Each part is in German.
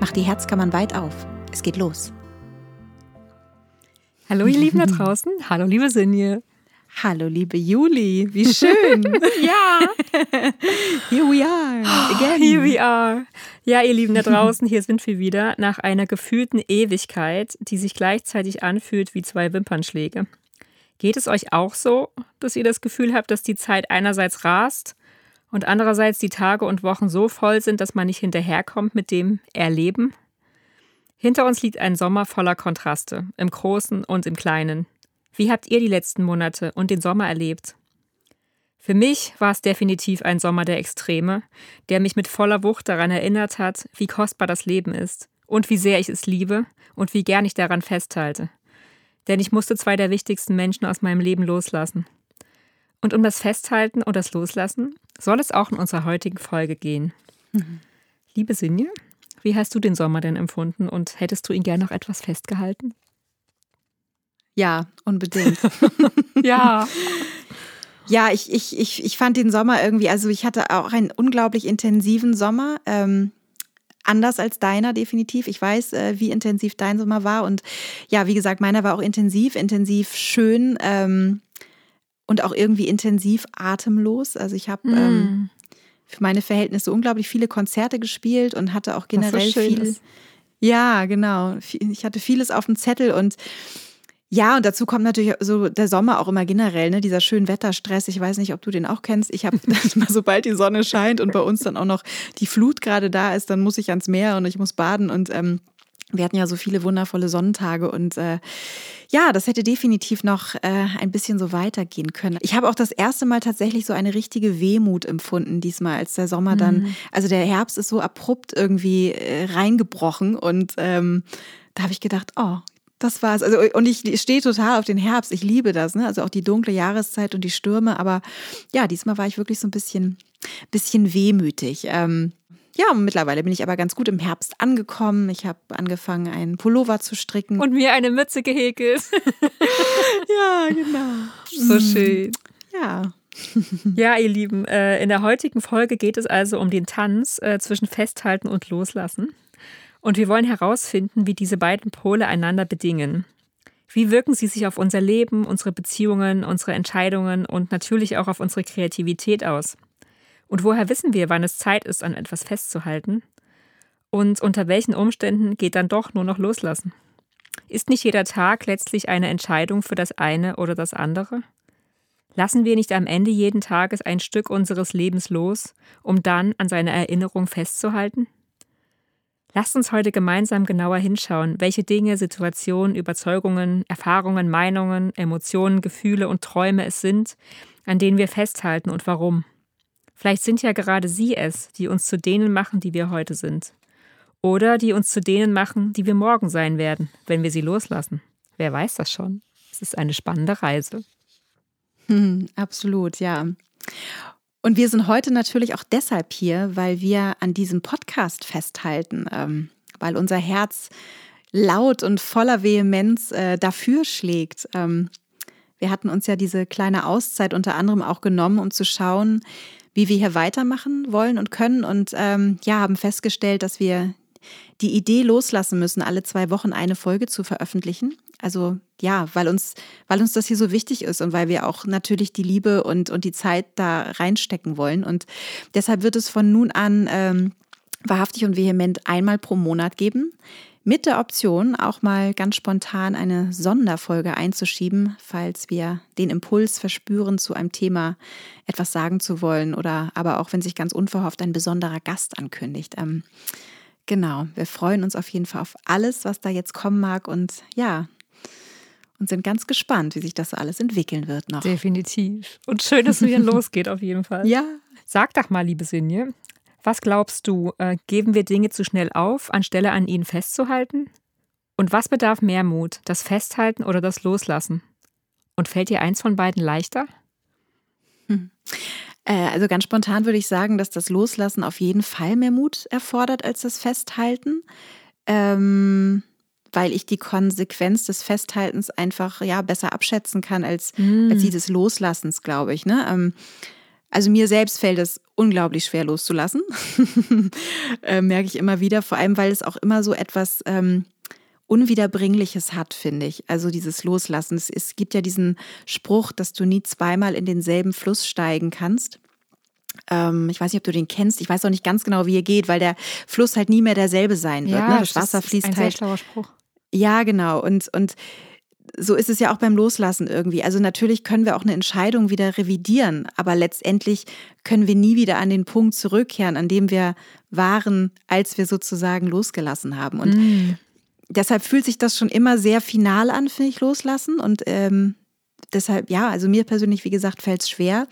macht die Herzkammern weit auf. Es geht los. Hallo ihr Lieben da draußen. Hallo liebe Sinje. Hallo liebe Juli, wie schön. ja. Here we are. Again. Here we are. Ja, ihr Lieben da draußen, hier sind wir wieder nach einer gefühlten Ewigkeit, die sich gleichzeitig anfühlt wie zwei Wimpernschläge. Geht es euch auch so, dass ihr das Gefühl habt, dass die Zeit einerseits rast und andererseits die Tage und Wochen so voll sind, dass man nicht hinterherkommt mit dem Erleben? Hinter uns liegt ein Sommer voller Kontraste, im Großen und im Kleinen. Wie habt ihr die letzten Monate und den Sommer erlebt? Für mich war es definitiv ein Sommer der Extreme, der mich mit voller Wucht daran erinnert hat, wie kostbar das Leben ist und wie sehr ich es liebe und wie gern ich daran festhalte. Denn ich musste zwei der wichtigsten Menschen aus meinem Leben loslassen. Und um das Festhalten und das Loslassen soll es auch in unserer heutigen Folge gehen. Mhm. Liebe Sinje, wie hast du den Sommer denn empfunden und hättest du ihn gern noch etwas festgehalten? Ja, unbedingt. ja. Ja, ich, ich, ich, ich fand den Sommer irgendwie, also ich hatte auch einen unglaublich intensiven Sommer. Ähm, anders als deiner definitiv. Ich weiß, äh, wie intensiv dein Sommer war. Und ja, wie gesagt, meiner war auch intensiv, intensiv schön. Ähm, und auch irgendwie intensiv atemlos. Also ich habe mm. ähm, für meine Verhältnisse unglaublich viele Konzerte gespielt und hatte auch generell so viel. Ja, genau. Ich hatte vieles auf dem Zettel und ja, und dazu kommt natürlich so der Sommer auch immer generell, ne, dieser schönen Wetterstress. Ich weiß nicht, ob du den auch kennst. Ich habe, sobald die Sonne scheint und bei uns dann auch noch die Flut gerade da ist, dann muss ich ans Meer und ich muss baden und ähm, wir hatten ja so viele wundervolle Sonnentage und äh, ja, das hätte definitiv noch äh, ein bisschen so weitergehen können. Ich habe auch das erste Mal tatsächlich so eine richtige Wehmut empfunden diesmal, als der Sommer dann, mhm. also der Herbst ist so abrupt irgendwie äh, reingebrochen und ähm, da habe ich gedacht, oh, das war's. Also, und ich stehe total auf den Herbst. Ich liebe das, ne? Also auch die dunkle Jahreszeit und die Stürme. Aber ja, diesmal war ich wirklich so ein bisschen, bisschen wehmütig. Ähm, ja, mittlerweile bin ich aber ganz gut im Herbst angekommen. Ich habe angefangen, einen Pullover zu stricken. Und mir eine Mütze gehäkelt. ja, genau. So mm. schön. Ja. Ja, ihr Lieben, äh, in der heutigen Folge geht es also um den Tanz äh, zwischen Festhalten und Loslassen. Und wir wollen herausfinden, wie diese beiden Pole einander bedingen. Wie wirken sie sich auf unser Leben, unsere Beziehungen, unsere Entscheidungen und natürlich auch auf unsere Kreativität aus? Und woher wissen wir, wann es Zeit ist, an etwas festzuhalten? Und unter welchen Umständen geht dann doch nur noch loslassen? Ist nicht jeder Tag letztlich eine Entscheidung für das eine oder das andere? Lassen wir nicht am Ende jeden Tages ein Stück unseres Lebens los, um dann an seiner Erinnerung festzuhalten? Lasst uns heute gemeinsam genauer hinschauen, welche Dinge, Situationen, Überzeugungen, Erfahrungen, Meinungen, Emotionen, Gefühle und Träume es sind, an denen wir festhalten und warum. Vielleicht sind ja gerade sie es, die uns zu denen machen, die wir heute sind. Oder die uns zu denen machen, die wir morgen sein werden, wenn wir sie loslassen. Wer weiß das schon? Es ist eine spannende Reise. Hm, absolut, ja. Und wir sind heute natürlich auch deshalb hier, weil wir an diesem Podcast festhalten, ähm, weil unser Herz laut und voller Vehemenz äh, dafür schlägt. Ähm, wir hatten uns ja diese kleine Auszeit unter anderem auch genommen, um zu schauen, wie wir hier weitermachen wollen und können. Und ähm, ja, haben festgestellt, dass wir die Idee loslassen müssen, alle zwei Wochen eine Folge zu veröffentlichen. Also ja, weil uns, weil uns das hier so wichtig ist und weil wir auch natürlich die Liebe und, und die Zeit da reinstecken wollen. Und deshalb wird es von nun an ähm, wahrhaftig und vehement einmal pro Monat geben mit der Option, auch mal ganz spontan eine Sonderfolge einzuschieben, falls wir den Impuls verspüren, zu einem Thema etwas sagen zu wollen oder aber auch, wenn sich ganz unverhofft ein besonderer Gast ankündigt. Ähm, genau, wir freuen uns auf jeden Fall auf alles, was da jetzt kommen mag und ja, und sind ganz gespannt, wie sich das alles entwickeln wird noch. Definitiv. Und schön, dass es wieder losgeht, auf jeden Fall. Ja. Sag doch mal, liebe Sinje, Was glaubst du, äh, geben wir Dinge zu schnell auf, anstelle an ihnen festzuhalten? Und was bedarf mehr Mut, das Festhalten oder das Loslassen? Und fällt dir eins von beiden leichter? Hm. Äh, also ganz spontan würde ich sagen, dass das Loslassen auf jeden Fall mehr Mut erfordert als das Festhalten. Ähm, weil ich die Konsequenz des Festhaltens einfach ja besser abschätzen kann als, mm. als die des Loslassens, glaube ich. Ne? Ähm, also mir selbst fällt es unglaublich schwer loszulassen, äh, merke ich immer wieder, vor allem weil es auch immer so etwas ähm, Unwiederbringliches hat, finde ich. Also dieses Loslassen. Es, es gibt ja diesen Spruch, dass du nie zweimal in denselben Fluss steigen kannst. Ähm, ich weiß nicht, ob du den kennst. Ich weiß auch nicht ganz genau, wie er geht, weil der Fluss halt nie mehr derselbe sein wird. Ja, ne? Das, das Wasser fließt ein halt. Sehr schlauer Spruch. Ja, genau. Und, und so ist es ja auch beim Loslassen irgendwie. Also natürlich können wir auch eine Entscheidung wieder revidieren, aber letztendlich können wir nie wieder an den Punkt zurückkehren, an dem wir waren, als wir sozusagen losgelassen haben. Und mm. deshalb fühlt sich das schon immer sehr final an, finde ich, loslassen. Und ähm, deshalb, ja, also mir persönlich, wie gesagt, fällt es schwer.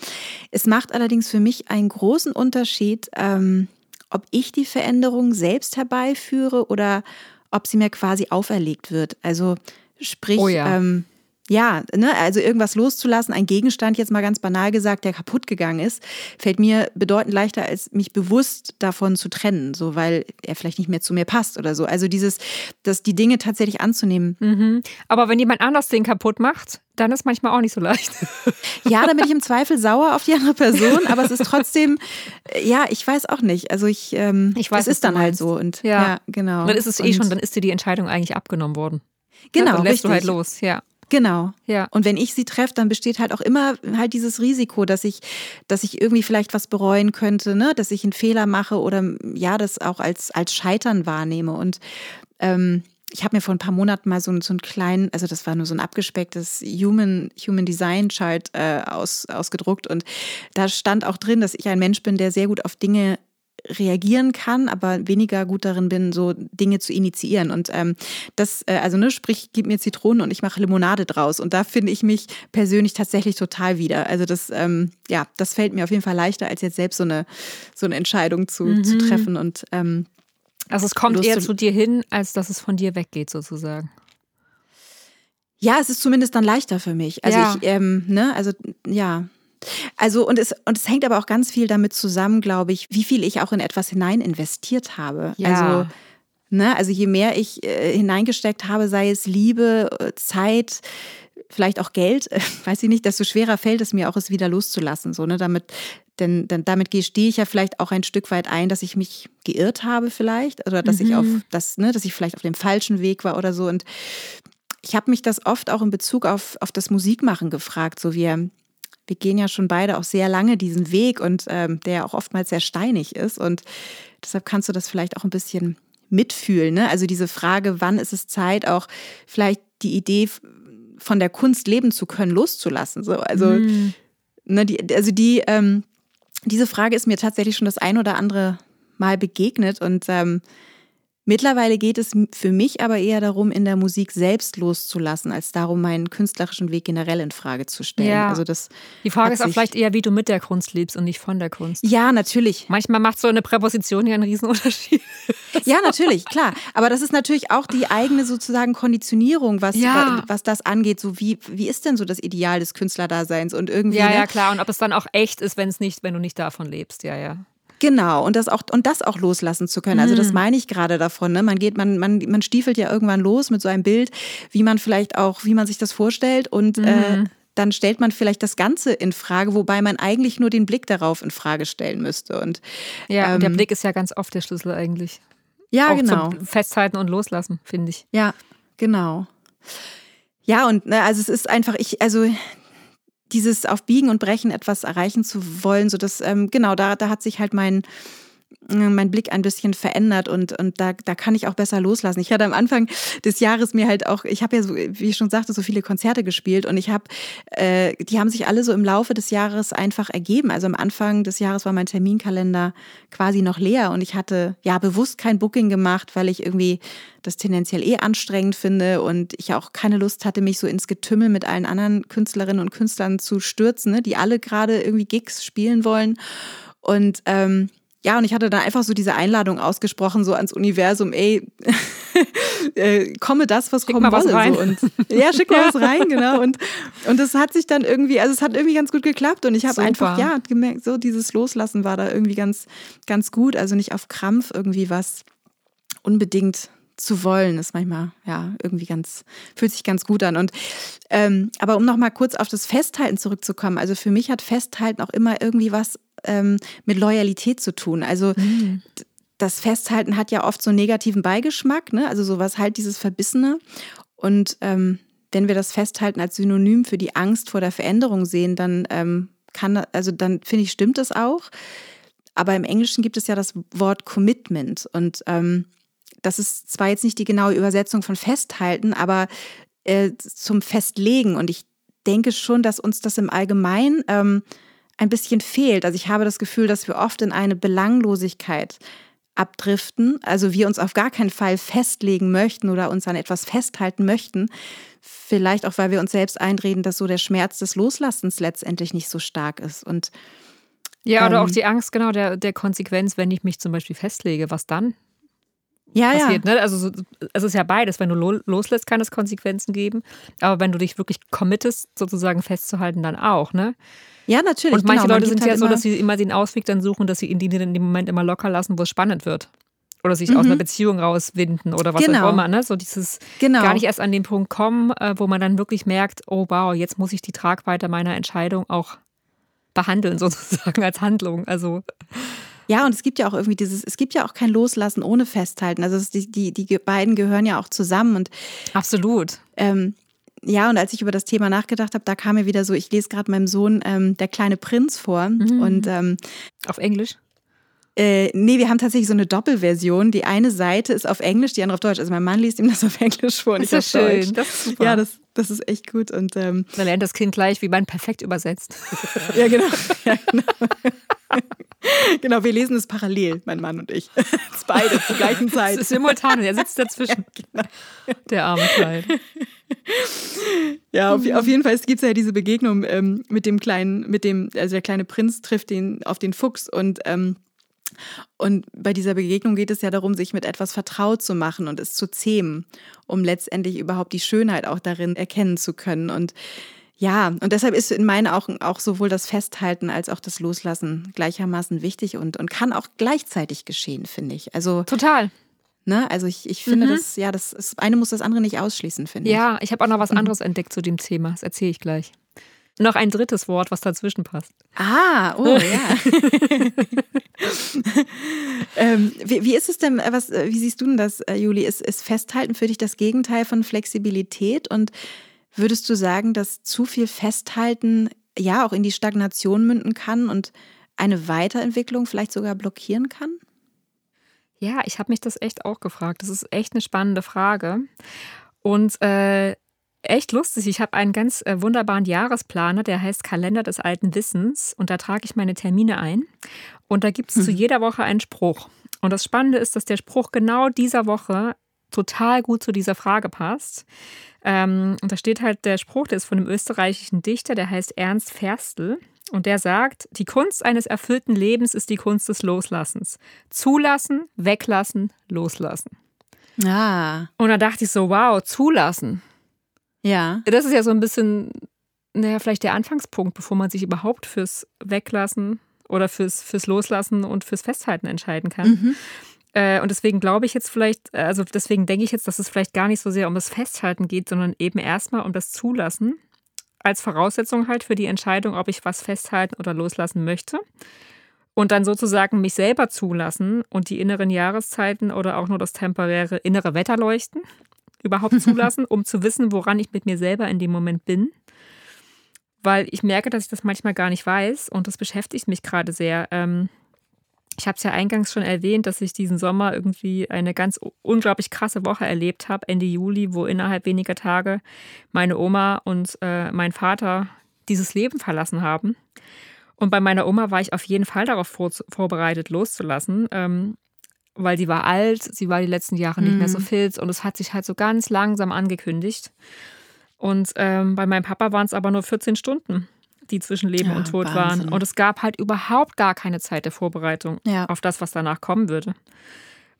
Es macht allerdings für mich einen großen Unterschied, ähm, ob ich die Veränderung selbst herbeiführe oder ob sie mir quasi auferlegt wird. Also sprich, oh ja. ähm, ja, ne, also irgendwas loszulassen, ein Gegenstand, jetzt mal ganz banal gesagt, der kaputt gegangen ist, fällt mir bedeutend leichter, als mich bewusst davon zu trennen, so weil er vielleicht nicht mehr zu mir passt oder so. Also dieses, dass die Dinge tatsächlich anzunehmen. Mhm. Aber wenn jemand anders den kaputt macht, dann ist manchmal auch nicht so leicht. Ja, dann bin ich im Zweifel sauer auf die andere Person, aber es ist trotzdem, ja, ich weiß auch nicht. Also ich, ähm, ich weiß, es ist dann halt so und ja, ja genau. Dann ist es eh schon, dann ist dir die Entscheidung eigentlich abgenommen worden. Genau, ja, dann lässt richtig. du halt los, ja. Genau. Ja. Und wenn ich sie treffe, dann besteht halt auch immer halt dieses Risiko, dass ich, dass ich irgendwie vielleicht was bereuen könnte, ne, dass ich einen Fehler mache oder ja, das auch als, als Scheitern wahrnehme. Und ähm, ich habe mir vor ein paar Monaten mal so, so einen kleinen, also das war nur so ein abgespecktes Human, Human Design Chart äh, aus, ausgedruckt und da stand auch drin, dass ich ein Mensch bin, der sehr gut auf Dinge reagieren kann, aber weniger gut darin bin, so Dinge zu initiieren. Und ähm, das, äh, also ne, sprich, gib mir Zitronen und ich mache Limonade draus. Und da finde ich mich persönlich tatsächlich total wieder. Also das, ähm, ja, das fällt mir auf jeden Fall leichter, als jetzt selbst so eine, so eine Entscheidung zu, mhm. zu treffen. Und ähm, also es kommt eher zu dir hin, als dass es von dir weggeht, sozusagen. Ja, es ist zumindest dann leichter für mich. Also ja. ich, ähm, ne, also ja, also und es, und es hängt aber auch ganz viel damit zusammen, glaube ich, wie viel ich auch in etwas hinein investiert habe. Ja. Also, ne, also je mehr ich äh, hineingesteckt habe, sei es Liebe, äh, Zeit, vielleicht auch Geld, äh, weiß ich nicht, desto schwerer fällt es mir auch, es wieder loszulassen. So, ne, damit, denn, denn damit gestehe ich ja vielleicht auch ein Stück weit ein, dass ich mich geirrt habe vielleicht oder dass mhm. ich auf das, ne, dass ich vielleicht auf dem falschen Weg war oder so. Und ich habe mich das oft auch in Bezug auf, auf das Musikmachen gefragt, so wie wir gehen ja schon beide auch sehr lange diesen Weg und ähm, der auch oftmals sehr steinig ist. Und deshalb kannst du das vielleicht auch ein bisschen mitfühlen. Ne? Also diese Frage, wann ist es Zeit, auch vielleicht die Idee von der Kunst leben zu können, loszulassen. So, also, mm. ne, die, also die, ähm, diese Frage ist mir tatsächlich schon das ein oder andere Mal begegnet und ähm, Mittlerweile geht es für mich aber eher darum, in der Musik selbst loszulassen, als darum, meinen künstlerischen Weg generell in Frage zu stellen. Ja. Also das Die Frage ist auch vielleicht eher, wie du mit der Kunst lebst und nicht von der Kunst. Ja, natürlich. Manchmal macht so eine Präposition ja einen Riesenunterschied. ja, natürlich, klar. Aber das ist natürlich auch die eigene sozusagen Konditionierung, was, ja. was das angeht. So wie, wie ist denn so das Ideal des Künstlerdaseins und irgendwie. Ja, ne? ja, klar. Und ob es dann auch echt ist, wenn es nicht, wenn du nicht davon lebst, ja, ja. Genau, und das auch, und das auch loslassen zu können. Also das mhm. meine ich gerade davon. Ne? Man geht, man, man, man stiefelt ja irgendwann los mit so einem Bild, wie man vielleicht auch, wie man sich das vorstellt und äh, mhm. äh, dann stellt man vielleicht das Ganze in Frage, wobei man eigentlich nur den Blick darauf in Frage stellen müsste. Und, ja, ähm, der Blick ist ja ganz oft der Schlüssel eigentlich. Ja, auch genau. Festhalten und loslassen, finde ich. Ja, genau. Ja, und ne, also es ist einfach, ich, also dieses auf Biegen und Brechen etwas erreichen zu wollen, so dass ähm, genau da da hat sich halt mein mein Blick ein bisschen verändert und, und da, da kann ich auch besser loslassen. Ich hatte am Anfang des Jahres mir halt auch, ich habe ja so, wie ich schon sagte, so viele Konzerte gespielt und ich habe, äh, die haben sich alle so im Laufe des Jahres einfach ergeben. Also am Anfang des Jahres war mein Terminkalender quasi noch leer und ich hatte ja bewusst kein Booking gemacht, weil ich irgendwie das tendenziell eh anstrengend finde und ich auch keine Lust hatte, mich so ins Getümmel mit allen anderen Künstlerinnen und Künstlern zu stürzen, ne, die alle gerade irgendwie Gigs spielen wollen. Und ähm, ja, und ich hatte dann einfach so diese Einladung ausgesprochen, so ans Universum, ey, äh, komme das, was schick kommen wolle. So. Und, ja, schick mal was rein, genau. Und, und das hat sich dann irgendwie, also es hat irgendwie ganz gut geklappt und ich habe einfach, ja, gemerkt, so dieses Loslassen war da irgendwie ganz, ganz gut. Also nicht auf Krampf irgendwie was unbedingt zu wollen, ist manchmal ja irgendwie ganz, fühlt sich ganz gut an. Und ähm, aber um nochmal kurz auf das Festhalten zurückzukommen, also für mich hat Festhalten auch immer irgendwie was ähm, mit Loyalität zu tun. Also mhm. das Festhalten hat ja oft so einen negativen Beigeschmack, ne? Also sowas halt dieses Verbissene. Und ähm, wenn wir das Festhalten als Synonym für die Angst vor der Veränderung sehen, dann ähm, kann, also dann finde ich, stimmt das auch. Aber im Englischen gibt es ja das Wort Commitment und ähm, das ist zwar jetzt nicht die genaue Übersetzung von festhalten, aber äh, zum Festlegen. Und ich denke schon, dass uns das im Allgemeinen ähm, ein bisschen fehlt. Also ich habe das Gefühl, dass wir oft in eine Belanglosigkeit abdriften, also wir uns auf gar keinen Fall festlegen möchten oder uns an etwas festhalten möchten. Vielleicht auch, weil wir uns selbst einreden, dass so der Schmerz des Loslassens letztendlich nicht so stark ist. Und ja, oder ähm, auch die Angst genau der, der Konsequenz, wenn ich mich zum Beispiel festlege, was dann? Ja, passiert. Ja. Ne? Also es ist ja beides. Wenn du loslässt, kann es Konsequenzen geben. Aber wenn du dich wirklich committest, sozusagen festzuhalten, dann auch. Ne? Ja, natürlich. Und manche genau, Leute sind halt ja so, dass sie immer den Ausweg dann suchen, dass sie ihn in dem Moment immer locker lassen, wo es spannend wird. Oder sich mhm. aus einer Beziehung rauswinden oder was genau. auch immer. Ne? So dieses genau. gar nicht erst an den Punkt kommen, äh, wo man dann wirklich merkt, oh wow, jetzt muss ich die Tragweite meiner Entscheidung auch behandeln, sozusagen als Handlung. Also ja, und es gibt ja auch irgendwie dieses, es gibt ja auch kein Loslassen ohne Festhalten. Also die, die, die beiden gehören ja auch zusammen und absolut. Ähm, ja, und als ich über das Thema nachgedacht habe, da kam mir wieder so, ich lese gerade meinem Sohn ähm, Der kleine Prinz vor. Mhm. Und ähm, auf Englisch? Äh, nee, wir haben tatsächlich so eine Doppelversion. Die eine Seite ist auf Englisch, die andere auf Deutsch. Also mein Mann liest ihm das auf Englisch vor und ich auf schön. Deutsch. Das ist super. Ja, das, das ist echt gut. Und, ähm, Dann lernt das Kind gleich, wie man perfekt übersetzt. ja, genau. Ja, genau. genau, wir lesen es parallel, mein Mann und ich. Beide zur gleichen Zeit. Es ist simultan, er sitzt dazwischen. Ja, genau. Der arme Kleid. Ja, auf, auf, jeden Fall gibt es ja diese Begegnung ähm, mit dem kleinen, mit dem, also der kleine Prinz trifft den auf den Fuchs und ähm, und bei dieser Begegnung geht es ja darum, sich mit etwas vertraut zu machen und es zu zähmen, um letztendlich überhaupt die Schönheit auch darin erkennen zu können. Und ja, und deshalb ist in meinen Augen auch sowohl das Festhalten als auch das Loslassen gleichermaßen wichtig und, und kann auch gleichzeitig geschehen, finde ich. Also total. Ne? Also ich, ich finde, mhm. das, ja, das, das eine muss das andere nicht ausschließen, finde ich. Ja, ich habe auch noch was mhm. anderes mhm. entdeckt zu dem Thema. Das erzähle ich gleich. Noch ein drittes Wort, was dazwischen passt. Ah, oh ja. ähm, wie, wie, ist es denn, äh, was, äh, wie siehst du denn das, äh, Juli? Ist, ist Festhalten für dich das Gegenteil von Flexibilität? Und würdest du sagen, dass zu viel Festhalten ja auch in die Stagnation münden kann und eine Weiterentwicklung vielleicht sogar blockieren kann? Ja, ich habe mich das echt auch gefragt. Das ist echt eine spannende Frage. Und äh, echt lustig. Ich habe einen ganz äh, wunderbaren Jahresplaner, der heißt Kalender des alten Wissens. Und da trage ich meine Termine ein. Und da gibt es mhm. zu jeder Woche einen Spruch. Und das Spannende ist, dass der Spruch genau dieser Woche total gut zu dieser Frage passt. Ähm, und da steht halt der Spruch, der ist von einem österreichischen Dichter, der heißt Ernst Ferstl. Und der sagt, die Kunst eines erfüllten Lebens ist die Kunst des Loslassens. Zulassen, weglassen, loslassen. Ah. Und da dachte ich so, wow, zulassen. Ja. Das ist ja so ein bisschen, naja, vielleicht der Anfangspunkt, bevor man sich überhaupt fürs Weglassen oder fürs, fürs Loslassen und fürs Festhalten entscheiden kann. Mhm. Äh, und deswegen glaube ich jetzt vielleicht, also deswegen denke ich jetzt, dass es vielleicht gar nicht so sehr um das Festhalten geht, sondern eben erstmal um das Zulassen als Voraussetzung halt für die Entscheidung, ob ich was festhalten oder loslassen möchte. Und dann sozusagen mich selber zulassen und die inneren Jahreszeiten oder auch nur das temporäre innere Wetter leuchten überhaupt zulassen, um zu wissen, woran ich mit mir selber in dem Moment bin. Weil ich merke, dass ich das manchmal gar nicht weiß und das beschäftigt mich gerade sehr. Ähm, ich habe es ja eingangs schon erwähnt, dass ich diesen Sommer irgendwie eine ganz unglaublich krasse Woche erlebt habe, Ende Juli, wo innerhalb weniger Tage meine Oma und äh, mein Vater dieses Leben verlassen haben. Und bei meiner Oma war ich auf jeden Fall darauf vor, vorbereitet, loszulassen. Ähm, weil sie war alt, sie war die letzten Jahre nicht mehr so mhm. fit und es hat sich halt so ganz langsam angekündigt. Und ähm, bei meinem Papa waren es aber nur 14 Stunden. die zwischen Leben Ja, und Tod Wahnsinn. waren. Und es gab halt überhaupt gar keine Zeit der Vorbereitung Ja. auf das, was danach kommen würde.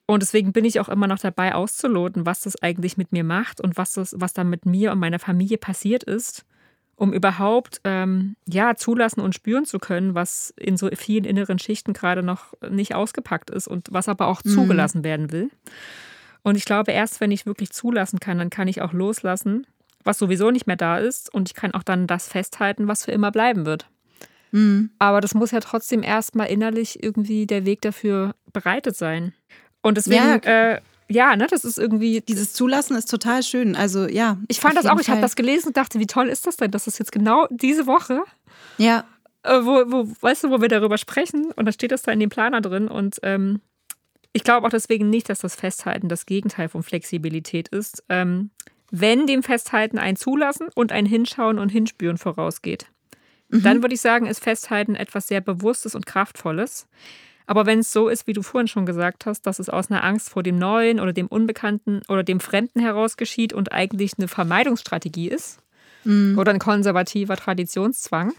Und deswegen bin ich auch immer noch dabei auszuloten, was das eigentlich mit mir macht und was, das, was da mit mir und meiner Familie passiert ist, um überhaupt ähm, ja, zulassen und spüren zu können, was in so vielen inneren Schichten gerade noch nicht ausgepackt ist und was aber auch zugelassen werden will. Und ich glaube, erst wenn ich wirklich zulassen kann, dann kann ich auch loslassen, was sowieso nicht mehr da ist. Und ich kann auch dann das festhalten, was für immer bleiben wird. Mhm. Aber das muss ja trotzdem erstmal innerlich irgendwie der Weg dafür bereitet sein. Und deswegen, Ja. äh, ja ne, das ist irgendwie. Dieses Zulassen ist total schön. Also ja. Ich fand das auch, ich habe das gelesen und dachte, wie toll ist das denn, dass das jetzt genau diese Woche, Ja, äh, wo, wo, weißt du, wo wir darüber sprechen und dann steht das da in dem Planer drin und ähm, ich glaube auch deswegen nicht, dass das Festhalten das Gegenteil von Flexibilität ist. Ähm, wenn dem Festhalten ein Zulassen und ein Hinschauen und Hinspüren vorausgeht. Dann würde ich sagen, ist Festhalten etwas sehr Bewusstes und Kraftvolles. Aber wenn es so ist, wie du vorhin schon gesagt hast, dass es aus einer Angst vor dem Neuen oder dem Unbekannten oder dem Fremden heraus geschieht und eigentlich eine Vermeidungsstrategie ist oder ein konservativer Traditionszwang,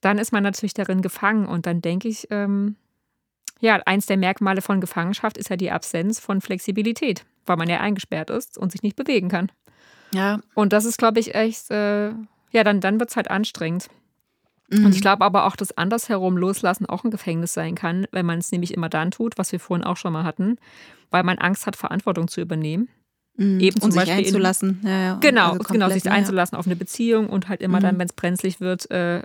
dann ist man natürlich darin gefangen. Und dann denke ich, ähm, ja, eins der Merkmale von Gefangenschaft ist ja die Absenz von Flexibilität, weil man ja eingesperrt ist und sich nicht bewegen kann. ja. Und das ist, glaube ich, echt, äh, ja, dann, dann wird es halt anstrengend. Und ich glaube aber auch, dass andersherum loslassen auch ein Gefängnis sein kann, wenn man es nämlich immer dann tut, was wir vorhin auch schon mal hatten, weil man Angst hat, Verantwortung zu übernehmen. Mhm. Eben zum und sich Beispiel in- einzulassen. Ja, ja. Genau, Also genau, sich ja. einzulassen auf eine Beziehung und halt immer Mhm. dann, wenn es brenzlig wird äh,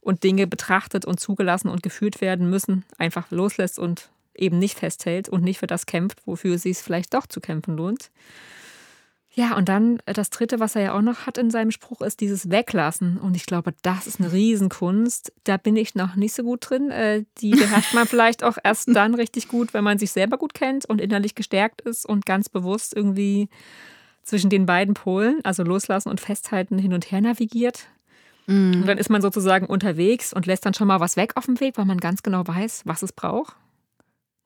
und Dinge betrachtet und zugelassen und gefühlt werden müssen, einfach loslässt und eben nicht festhält und nicht für das kämpft, wofür sie es vielleicht doch zu kämpfen lohnt. Ja, und dann äh, das Dritte, was er ja auch noch hat in seinem Spruch, ist dieses Weglassen. Und ich glaube, das ist eine Riesenkunst. Da bin ich noch nicht so gut drin. Äh, Die beherrscht man vielleicht auch erst dann richtig gut, wenn man sich selber gut kennt und innerlich gestärkt ist und ganz bewusst irgendwie zwischen den beiden Polen, also loslassen und festhalten, hin und her navigiert. Mhm. Und dann ist man sozusagen unterwegs und lässt dann schon mal was weg auf dem Weg, weil man ganz genau weiß, was es braucht.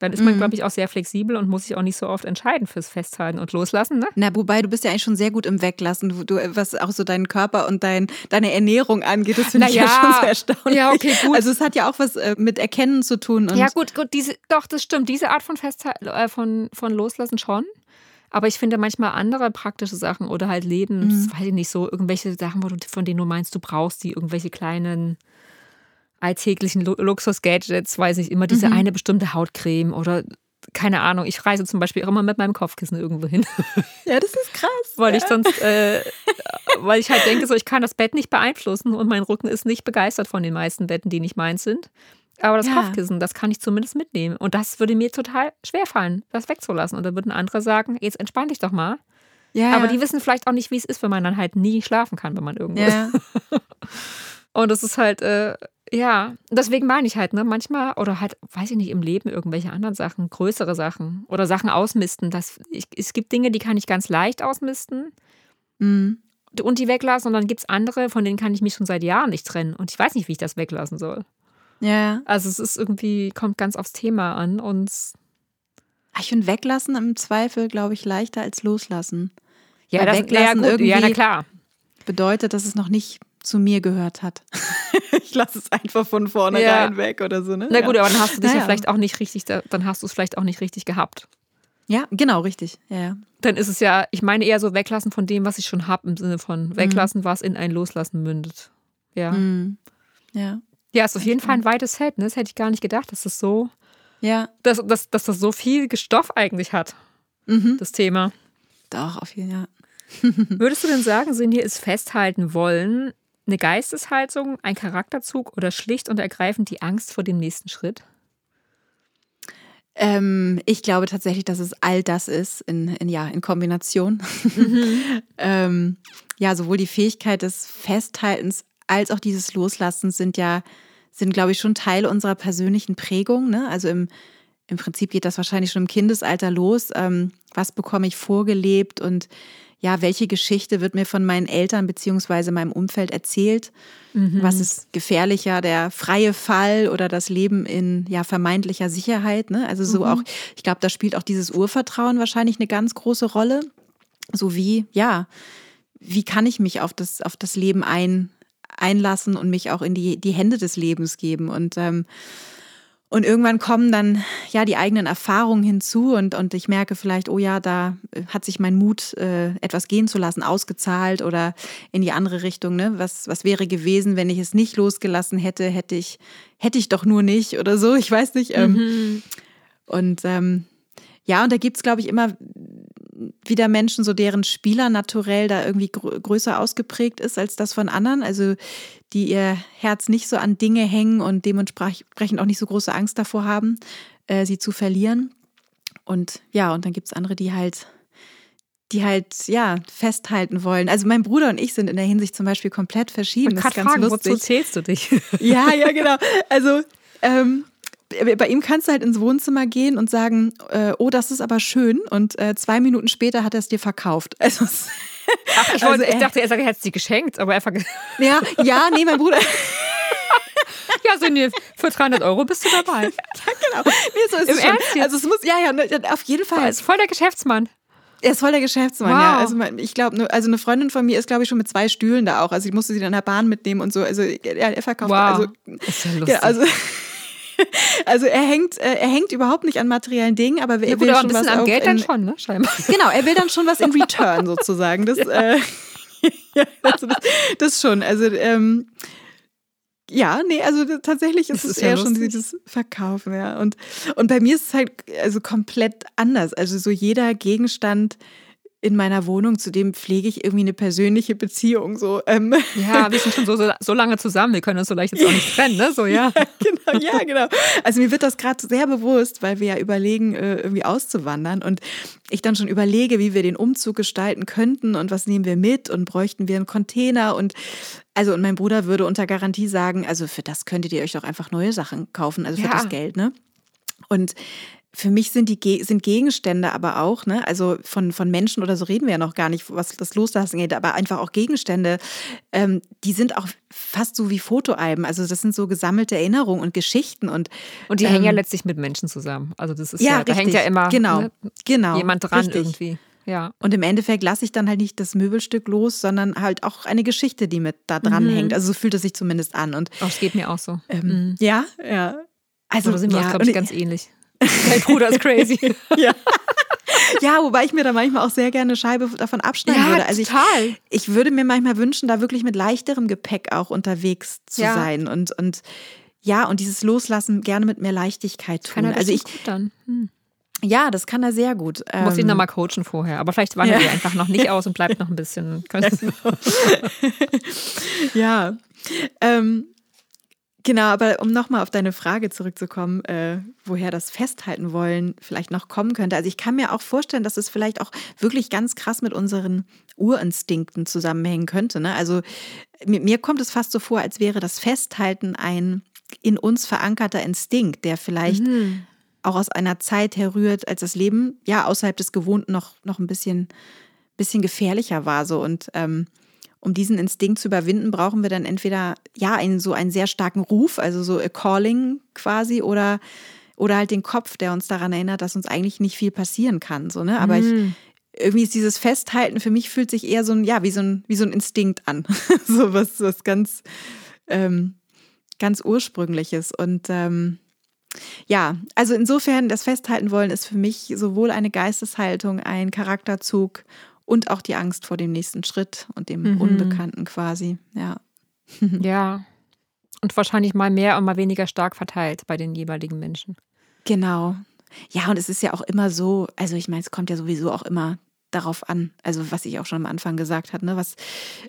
Dann ist man, Mhm. glaube ich, auch sehr flexibel und muss sich auch nicht so oft entscheiden fürs Festhalten und Loslassen. Ne? Na, wobei du bist ja eigentlich schon sehr gut im Weglassen, du, du, was auch so deinen Körper und dein, deine Ernährung angeht. Das finde ich ja ja. schon sehr erstaunlich. Ja, okay, gut. Also es hat ja auch was äh, mit Erkennen zu tun. Und ja, gut, gut, diese, doch, das stimmt. Diese Art von Festhalten, äh, von, von Loslassen schon. Aber ich finde manchmal andere praktische Sachen oder halt Lebens, Mhm. weiß ich nicht, so irgendwelche Sachen, wo du, von denen du meinst, du brauchst die, irgendwelche kleinen alltäglichen Lu- Luxus-Gadgets, weiß ich, immer diese Mhm. eine bestimmte Hautcreme oder keine Ahnung. Ich reise zum Beispiel immer mit meinem Kopfkissen irgendwo hin, Ja, das ist krass. weil ich sonst, äh, weil ich halt denke, so ich kann das Bett nicht beeinflussen und mein Rücken ist nicht begeistert von den meisten Betten, die nicht meins sind. Aber das Ja. Kopfkissen, das kann ich zumindest mitnehmen. Und das würde mir total schwer fallen, das wegzulassen. Und dann würden andere sagen, jetzt entspann dich doch mal. Ja, Aber ja. die wissen vielleicht auch nicht, wie es ist, wenn man dann halt nie schlafen kann, wenn man irgendwo ist. ja. Und es ist halt, äh, ja, deswegen meine ich halt, ne, manchmal, oder halt, weiß ich nicht, im Leben irgendwelche anderen Sachen, größere Sachen oder Sachen ausmisten. Das, ich, es gibt Dinge, die kann ich ganz leicht ausmisten Mhm. und die weglassen. Und dann gibt es andere, von denen kann ich mich schon seit Jahren nicht trennen. Und ich weiß nicht, wie ich das weglassen soll. ja. Also es ist irgendwie, kommt ganz aufs Thema an und Ah, Ich finde Weglassen im Zweifel, glaube ich, leichter als Loslassen. ja, Weil das weglassen ja, gut, ja, na irgendwie- klar. Bedeutet, dass es noch nicht zu mir gehört hat. ich lasse es einfach von vornherein Ja. weg oder so, ne? Na ja. gut, aber dann hast du dich ja Naja. vielleicht auch nicht richtig, da- dann hast du es vielleicht auch nicht richtig gehabt. Ja, genau, richtig. Ja, ja. Dann ist es ja, ich meine eher so weglassen von dem, was ich schon habe, im Sinne von weglassen, was in ein Loslassen mündet. Ja. Mhm. Ja. Ja, ist auf jeden Fall ein weites Feld. Ne? Das hätte ich gar nicht gedacht, dass das so, Ja. dass, dass, dass das so viel Stoff eigentlich hat, Mhm. das Thema. Doch, auf jeden Fall. Würdest du denn sagen, sind hier ist festhalten wollen eine Geisteshaltung, ein Charakterzug oder schlicht und ergreifend die Angst vor dem nächsten Schritt? Ähm, ich glaube tatsächlich, dass es all das ist in, in, ja, in Kombination. ähm, ja, sowohl die Fähigkeit des Festhaltens als auch dieses Loslassens sind ja, sind, glaube ich, schon Teil unserer persönlichen Prägung. Ne? Also im, im Prinzip geht das wahrscheinlich schon im Kindesalter los. Ähm, was bekomme ich vorgelebt und ja, welche Geschichte wird mir von meinen Eltern beziehungsweise meinem Umfeld erzählt? Was ist gefährlicher, der freie Fall oder das Leben in ja vermeintlicher Sicherheit? Ne? Also so auch, ich glaube, da spielt auch dieses Urvertrauen wahrscheinlich eine ganz große Rolle. So wie, ja, wie kann ich mich auf das, auf das Leben ein, einlassen und mich auch in die, die Hände des Lebens geben. Und ähm, und irgendwann kommen dann ja die eigenen Erfahrungen hinzu und, und ich merke vielleicht, oh ja, da äh, hat sich mein Mut, äh, etwas gehen zu lassen, ausgezahlt oder in die andere Richtung. Ne? Was, was wäre gewesen, wenn ich es nicht losgelassen hätte, hätte ich, hätte ich doch nur nicht oder so, ich weiß nicht. Ähm, mhm. Und ähm, ja, und da gibt es, glaube ich, immer wieder Menschen, so deren Spieler naturell da irgendwie gr größer ausgeprägt ist als das von anderen. Also die ihr Herz nicht so an Dinge hängen und dementsprechend auch nicht so große Angst davor haben, äh, sie zu verlieren. Und ja, und dann gibt es andere, die halt die halt ja festhalten wollen. Also mein Bruder und ich sind in der Hinsicht zum Beispiel komplett verschieden. Ich kann fragen, lustig. wozu zählst du dich? Ja, ja, genau. Also ähm, bei ihm kannst du halt ins Wohnzimmer gehen und sagen, äh, oh, das ist aber schön. Und äh, zwei Minuten später hat er es dir verkauft. Also, Ach, ich, wollte, also, ich dachte, er sagt, er hat es dir geschenkt, aber er verkauft. Ja, ja, nee, mein Bruder. ja, so nee, für 300 Euro bist du dabei. ja, genau. Nee, so ist Im es Ernst schon. Also es muss, ja, ja, ne, auf jeden Fall. Er ist voll der Geschäftsmann. Er ist voll der Geschäftsmann, wow. ja. Also ich glaube, also eine Freundin von mir ist, glaube ich, schon mit zwei Stühlen da auch. Also ich musste sie dann in der Bahn mitnehmen und so. Also er, er verkauft. Wow. Also, ist ja lustig. Ja, also also er hängt, äh, er hängt überhaupt nicht an materiellen Dingen, aber er ja, will gut, schon ein was am Geld in, dann schon, ne? Scheinbar. Genau, er will dann schon was in Return sozusagen. Das, ja. Äh, ja, das, das, schon. Also ähm, ja, nee, also tatsächlich ist, es eher schon dieses Verkaufen, ja. Und, und bei mir ist es halt also komplett anders. Also so jeder Gegenstand in meiner Wohnung, zu dem pflege ich irgendwie eine persönliche Beziehung. So, ähm. Ja, wir sind schon so, so, so, lange zusammen, wir können uns so leicht jetzt auch nicht trennen, ne? So, ja. ja genau, ja, genau. Also mir wird das gerade sehr bewusst, weil wir ja überlegen, äh, irgendwie auszuwandern und ich dann schon überlege, wie wir den Umzug gestalten könnten und was nehmen wir mit und bräuchten wir einen Container und also und mein Bruder würde unter Garantie sagen, also für das könntet ihr euch doch einfach neue Sachen kaufen, also für ja. das Geld, ne? Und für mich sind die sind Gegenstände aber auch, ne, also von, von Menschen oder so reden wir ja noch gar nicht, was das Loslassen geht, aber einfach auch Gegenstände, ähm, die sind auch fast so wie Fotoalben. Also das sind so gesammelte Erinnerungen und Geschichten und und die ähm, hängen ja letztlich mit Menschen zusammen. Also das ist ja, ja richtig, da hängt ja immer genau, ne, genau, jemand dran richtig. irgendwie. Ja. Und im Endeffekt lasse ich dann halt nicht das Möbelstück los, sondern halt auch eine Geschichte, die mit da dran mhm. hängt. Also so fühlt es sich zumindest an. Und oh, es geht mir auch so. Ähm, mhm. Ja, ja. Also da sind wir, ja, glaube ich, ganz ähnlich. Dein Bruder ist crazy. ja. Ja, wobei ich mir da manchmal auch sehr gerne eine Scheibe davon abschneiden ja, würde. Also total. Ich, ich würde mir manchmal wünschen, da wirklich mit leichterem Gepäck auch unterwegs zu ja. sein und, und ja, und dieses Loslassen gerne mit mehr Leichtigkeit tun. Kann er also ich gut dann. Hm. Ja, das kann er sehr gut. Ähm, Muss ihn nochmal coachen vorher. Aber vielleicht wandert ja. er einfach noch nicht aus und bleibt noch ein bisschen. ja. Ähm, Genau, aber um nochmal auf deine Frage zurückzukommen, äh, woher das Festhalten wollen vielleicht noch kommen könnte. Also ich kann mir auch vorstellen, dass es vielleicht auch wirklich ganz krass mit unseren Urinstinkten zusammenhängen könnte. Ne? Also mir, kommt es fast so vor, als wäre das Festhalten ein in uns verankerter Instinkt, der vielleicht mhm. auch aus einer Zeit herrührt, als das Leben ja außerhalb des Gewohnten noch, noch ein bisschen, bisschen gefährlicher war. So und ähm, um diesen Instinkt zu überwinden, brauchen wir dann entweder ja einen so einen sehr starken Ruf, also so a calling quasi, oder oder halt den Kopf, der uns daran erinnert, dass uns eigentlich nicht viel passieren kann. So ne, aber mm. ich mhm. irgendwie ist dieses Festhalten für mich fühlt sich eher so ein ja wie so ein wie so ein Instinkt an, so was was ganz ähm, ganz ursprüngliches und ähm, ja, also insofern das Festhalten wollen ist für mich sowohl eine Geisteshaltung, ein Charakterzug und auch die Angst vor dem nächsten Schritt und dem mhm. Unbekannten quasi, ja. ja. Und wahrscheinlich mal mehr und mal weniger stark verteilt bei den jeweiligen Menschen. Genau. Ja, und es ist ja auch immer so, also ich meine, es kommt ja sowieso auch immer darauf an, also was ich auch schon am Anfang gesagt habe, ne, was,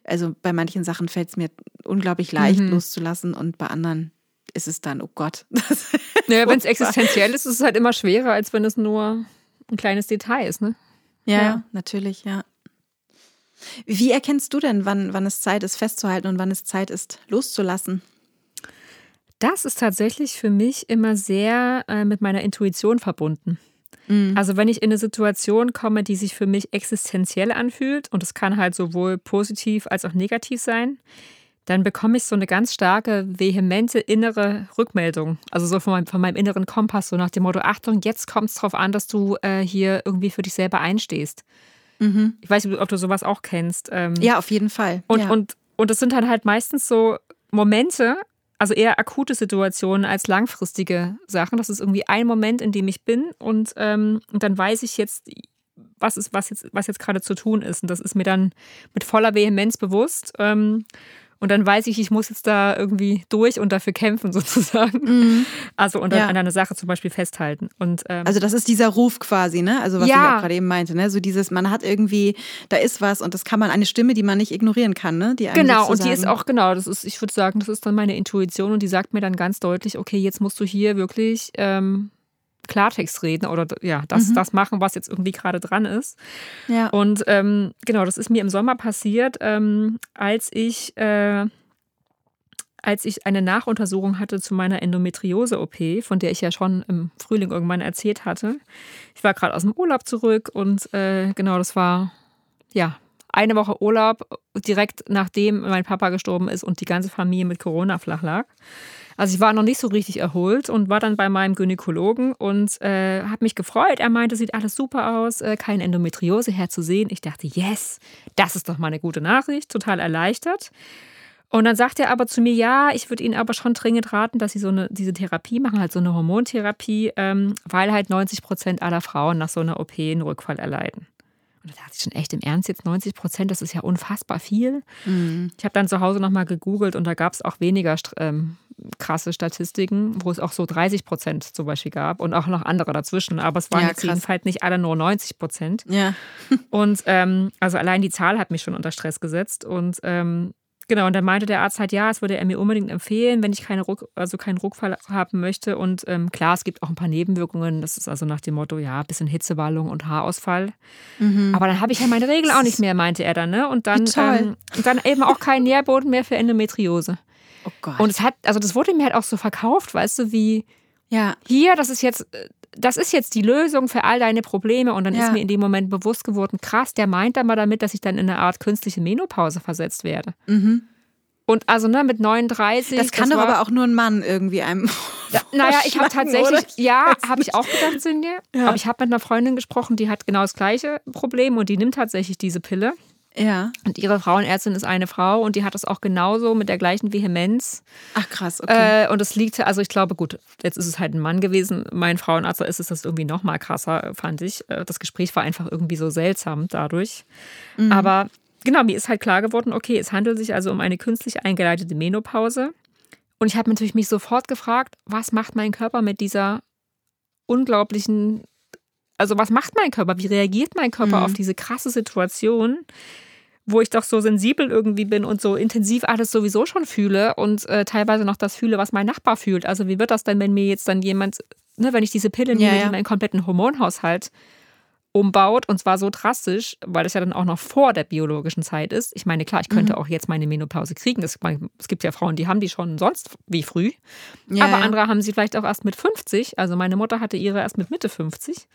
also bei manchen Sachen fällt es mir unglaublich leicht mhm. loszulassen und bei anderen ist es dann, oh Gott. Naja, wenn es existenziell ist, ist es halt immer schwerer, als wenn es nur ein kleines Detail ist, ne? Ja, ja. natürlich, ja. Wie erkennst du denn, wann, wann es Zeit ist, festzuhalten und wann es Zeit ist, loszulassen? Das ist tatsächlich für mich immer sehr äh, mit meiner Intuition verbunden. Mhm. Also wenn ich in eine Situation komme, die sich für mich existenziell anfühlt, und es kann halt sowohl positiv als auch negativ sein, dann bekomme ich so eine ganz starke, vehemente innere Rückmeldung. Also so von meinem, von meinem inneren Kompass, so nach dem Motto, Achtung, jetzt kommt es darauf an, dass du äh, hier irgendwie für dich selber einstehst. Mhm. Ich weiß nicht, ob du sowas auch kennst. Ähm, ja, auf jeden Fall. Und, ja. und und das sind dann halt meistens so Momente, also eher akute Situationen als langfristige Sachen. Das ist irgendwie ein Moment, in dem ich bin und, ähm, und dann weiß ich jetzt, was ist, was jetzt, was jetzt gerade zu tun ist. Und das ist mir dann mit voller Vehemenz bewusst. Ähm, und dann weiß ich, ich muss jetzt da irgendwie durch und dafür kämpfen, sozusagen. Mhm. Also und ja. an einer Sache zum Beispiel festhalten. Und, ähm, also das ist dieser Ruf quasi, ne? Also was ja. ich auch gerade eben meinte, ne? So dieses, man hat irgendwie, da ist was und das kann man, eine Stimme, die man nicht ignorieren kann, ne? Die genau, und die ist auch, genau, das ist, ich würde sagen, das ist dann meine Intuition und die sagt mir dann ganz deutlich, okay, jetzt musst du hier wirklich ähm, Klartext reden oder ja, das, mhm. das machen, was jetzt irgendwie gerade dran ist. Ja. Und ähm, genau, das ist mir im Sommer passiert, ähm, als ich äh, als ich eine Nachuntersuchung hatte zu meiner Endometriose-OP, von der ich ja schon im Frühling irgendwann erzählt hatte. Ich war gerade aus dem Urlaub zurück und äh, genau, das war ja eine Woche Urlaub, direkt nachdem mein Papa gestorben ist und die ganze Familie mit Corona flach lag. Also ich war noch nicht so richtig erholt und war dann bei meinem Gynäkologen und äh, habe mich gefreut. Er meinte, sieht alles super aus, äh, keine Endometriose herzusehen. Ich dachte, yes, das ist doch mal eine gute Nachricht, total erleichtert. Und dann sagt er aber zu mir, ja, ich würde Ihnen aber schon dringend raten, dass Sie so eine, diese Therapie machen, halt so eine Hormontherapie, ähm, weil halt 90 Prozent aller Frauen nach so einer OP einen Rückfall erleiden. Und da dachte ich schon echt im Ernst, jetzt 90 Prozent, das ist ja unfassbar viel. Mhm. Ich habe dann zu Hause nochmal gegoogelt und da gab es auch weniger ähm, krasse Statistiken, wo es auch so 30 Prozent zum Beispiel gab und auch noch andere dazwischen. Aber es waren ja, jetzt jedenfalls nicht alle nur 90 Prozent. Ja. und ähm, also allein die Zahl hat mich schon unter Stress gesetzt. Und ähm, Genau, und dann meinte der Arzt halt, ja, es würde er mir unbedingt empfehlen, wenn ich keine Ruck, also keinen Ruckfall haben möchte. Und ähm, klar, es gibt auch ein paar Nebenwirkungen. Das ist also nach dem Motto, ja, ein bisschen Hitzewallung und Haarausfall. Mhm. Aber dann habe ich ja meine Regel auch nicht mehr, meinte er dann. Ne? Und dann, ähm, und dann eben auch keinen Nährboden mehr für Endometriose. Oh Gott. Und es hat, also das wurde mir halt auch so verkauft, weißt du, wie ja. hier, das ist jetzt das ist jetzt die Lösung für all deine Probleme. Und dann ja. ist mir in dem Moment bewusst geworden, krass, der meint aber damit, dass ich dann in eine Art künstliche Menopause versetzt werde. Mhm. Und also ne, mit 39. Das kann das doch aber auch nur ein Mann irgendwie einem. Ja, naja, ich habe tatsächlich, oder? ja, habe ich auch gedacht, Cindy. Ja. Aber ich habe mit einer Freundin gesprochen, die hat genau das gleiche Problem und die nimmt tatsächlich diese Pille. Ja. Und ihre Frauenärztin ist eine Frau und die hat das auch genauso mit der gleichen Vehemenz. Ach krass, okay. Äh, und es liegt, also ich glaube, gut, jetzt ist es halt ein Mann gewesen. Mein Frauenarzt ist es das irgendwie noch mal krasser, fand ich. Äh, das Gespräch war einfach irgendwie so seltsam dadurch. Mhm. Aber genau, mir ist halt klar geworden, okay, es handelt sich also um eine künstlich eingeleitete Menopause. Und ich habe natürlich mich sofort gefragt, was macht mein Körper mit dieser unglaublichen also was macht mein Körper? Wie reagiert mein Körper mhm. auf diese krasse Situation, wo ich doch so sensibel irgendwie bin und so intensiv alles sowieso schon fühle und äh, teilweise noch das fühle, was mein Nachbar fühlt. Also wie wird das denn, wenn mir jetzt dann jemand, ne, wenn ich diese Pille nehme, ja, ja. die meinen kompletten Hormonhaushalt umbaut und zwar so drastisch, weil das ja dann auch noch vor der biologischen Zeit ist. Ich meine, klar, ich könnte mhm. auch jetzt meine Menopause kriegen. Das, es gibt ja Frauen, die haben die schon sonst wie früh. Ja, aber andere haben sie vielleicht auch erst mit 50. Also meine Mutter hatte ihre erst mit Mitte 50.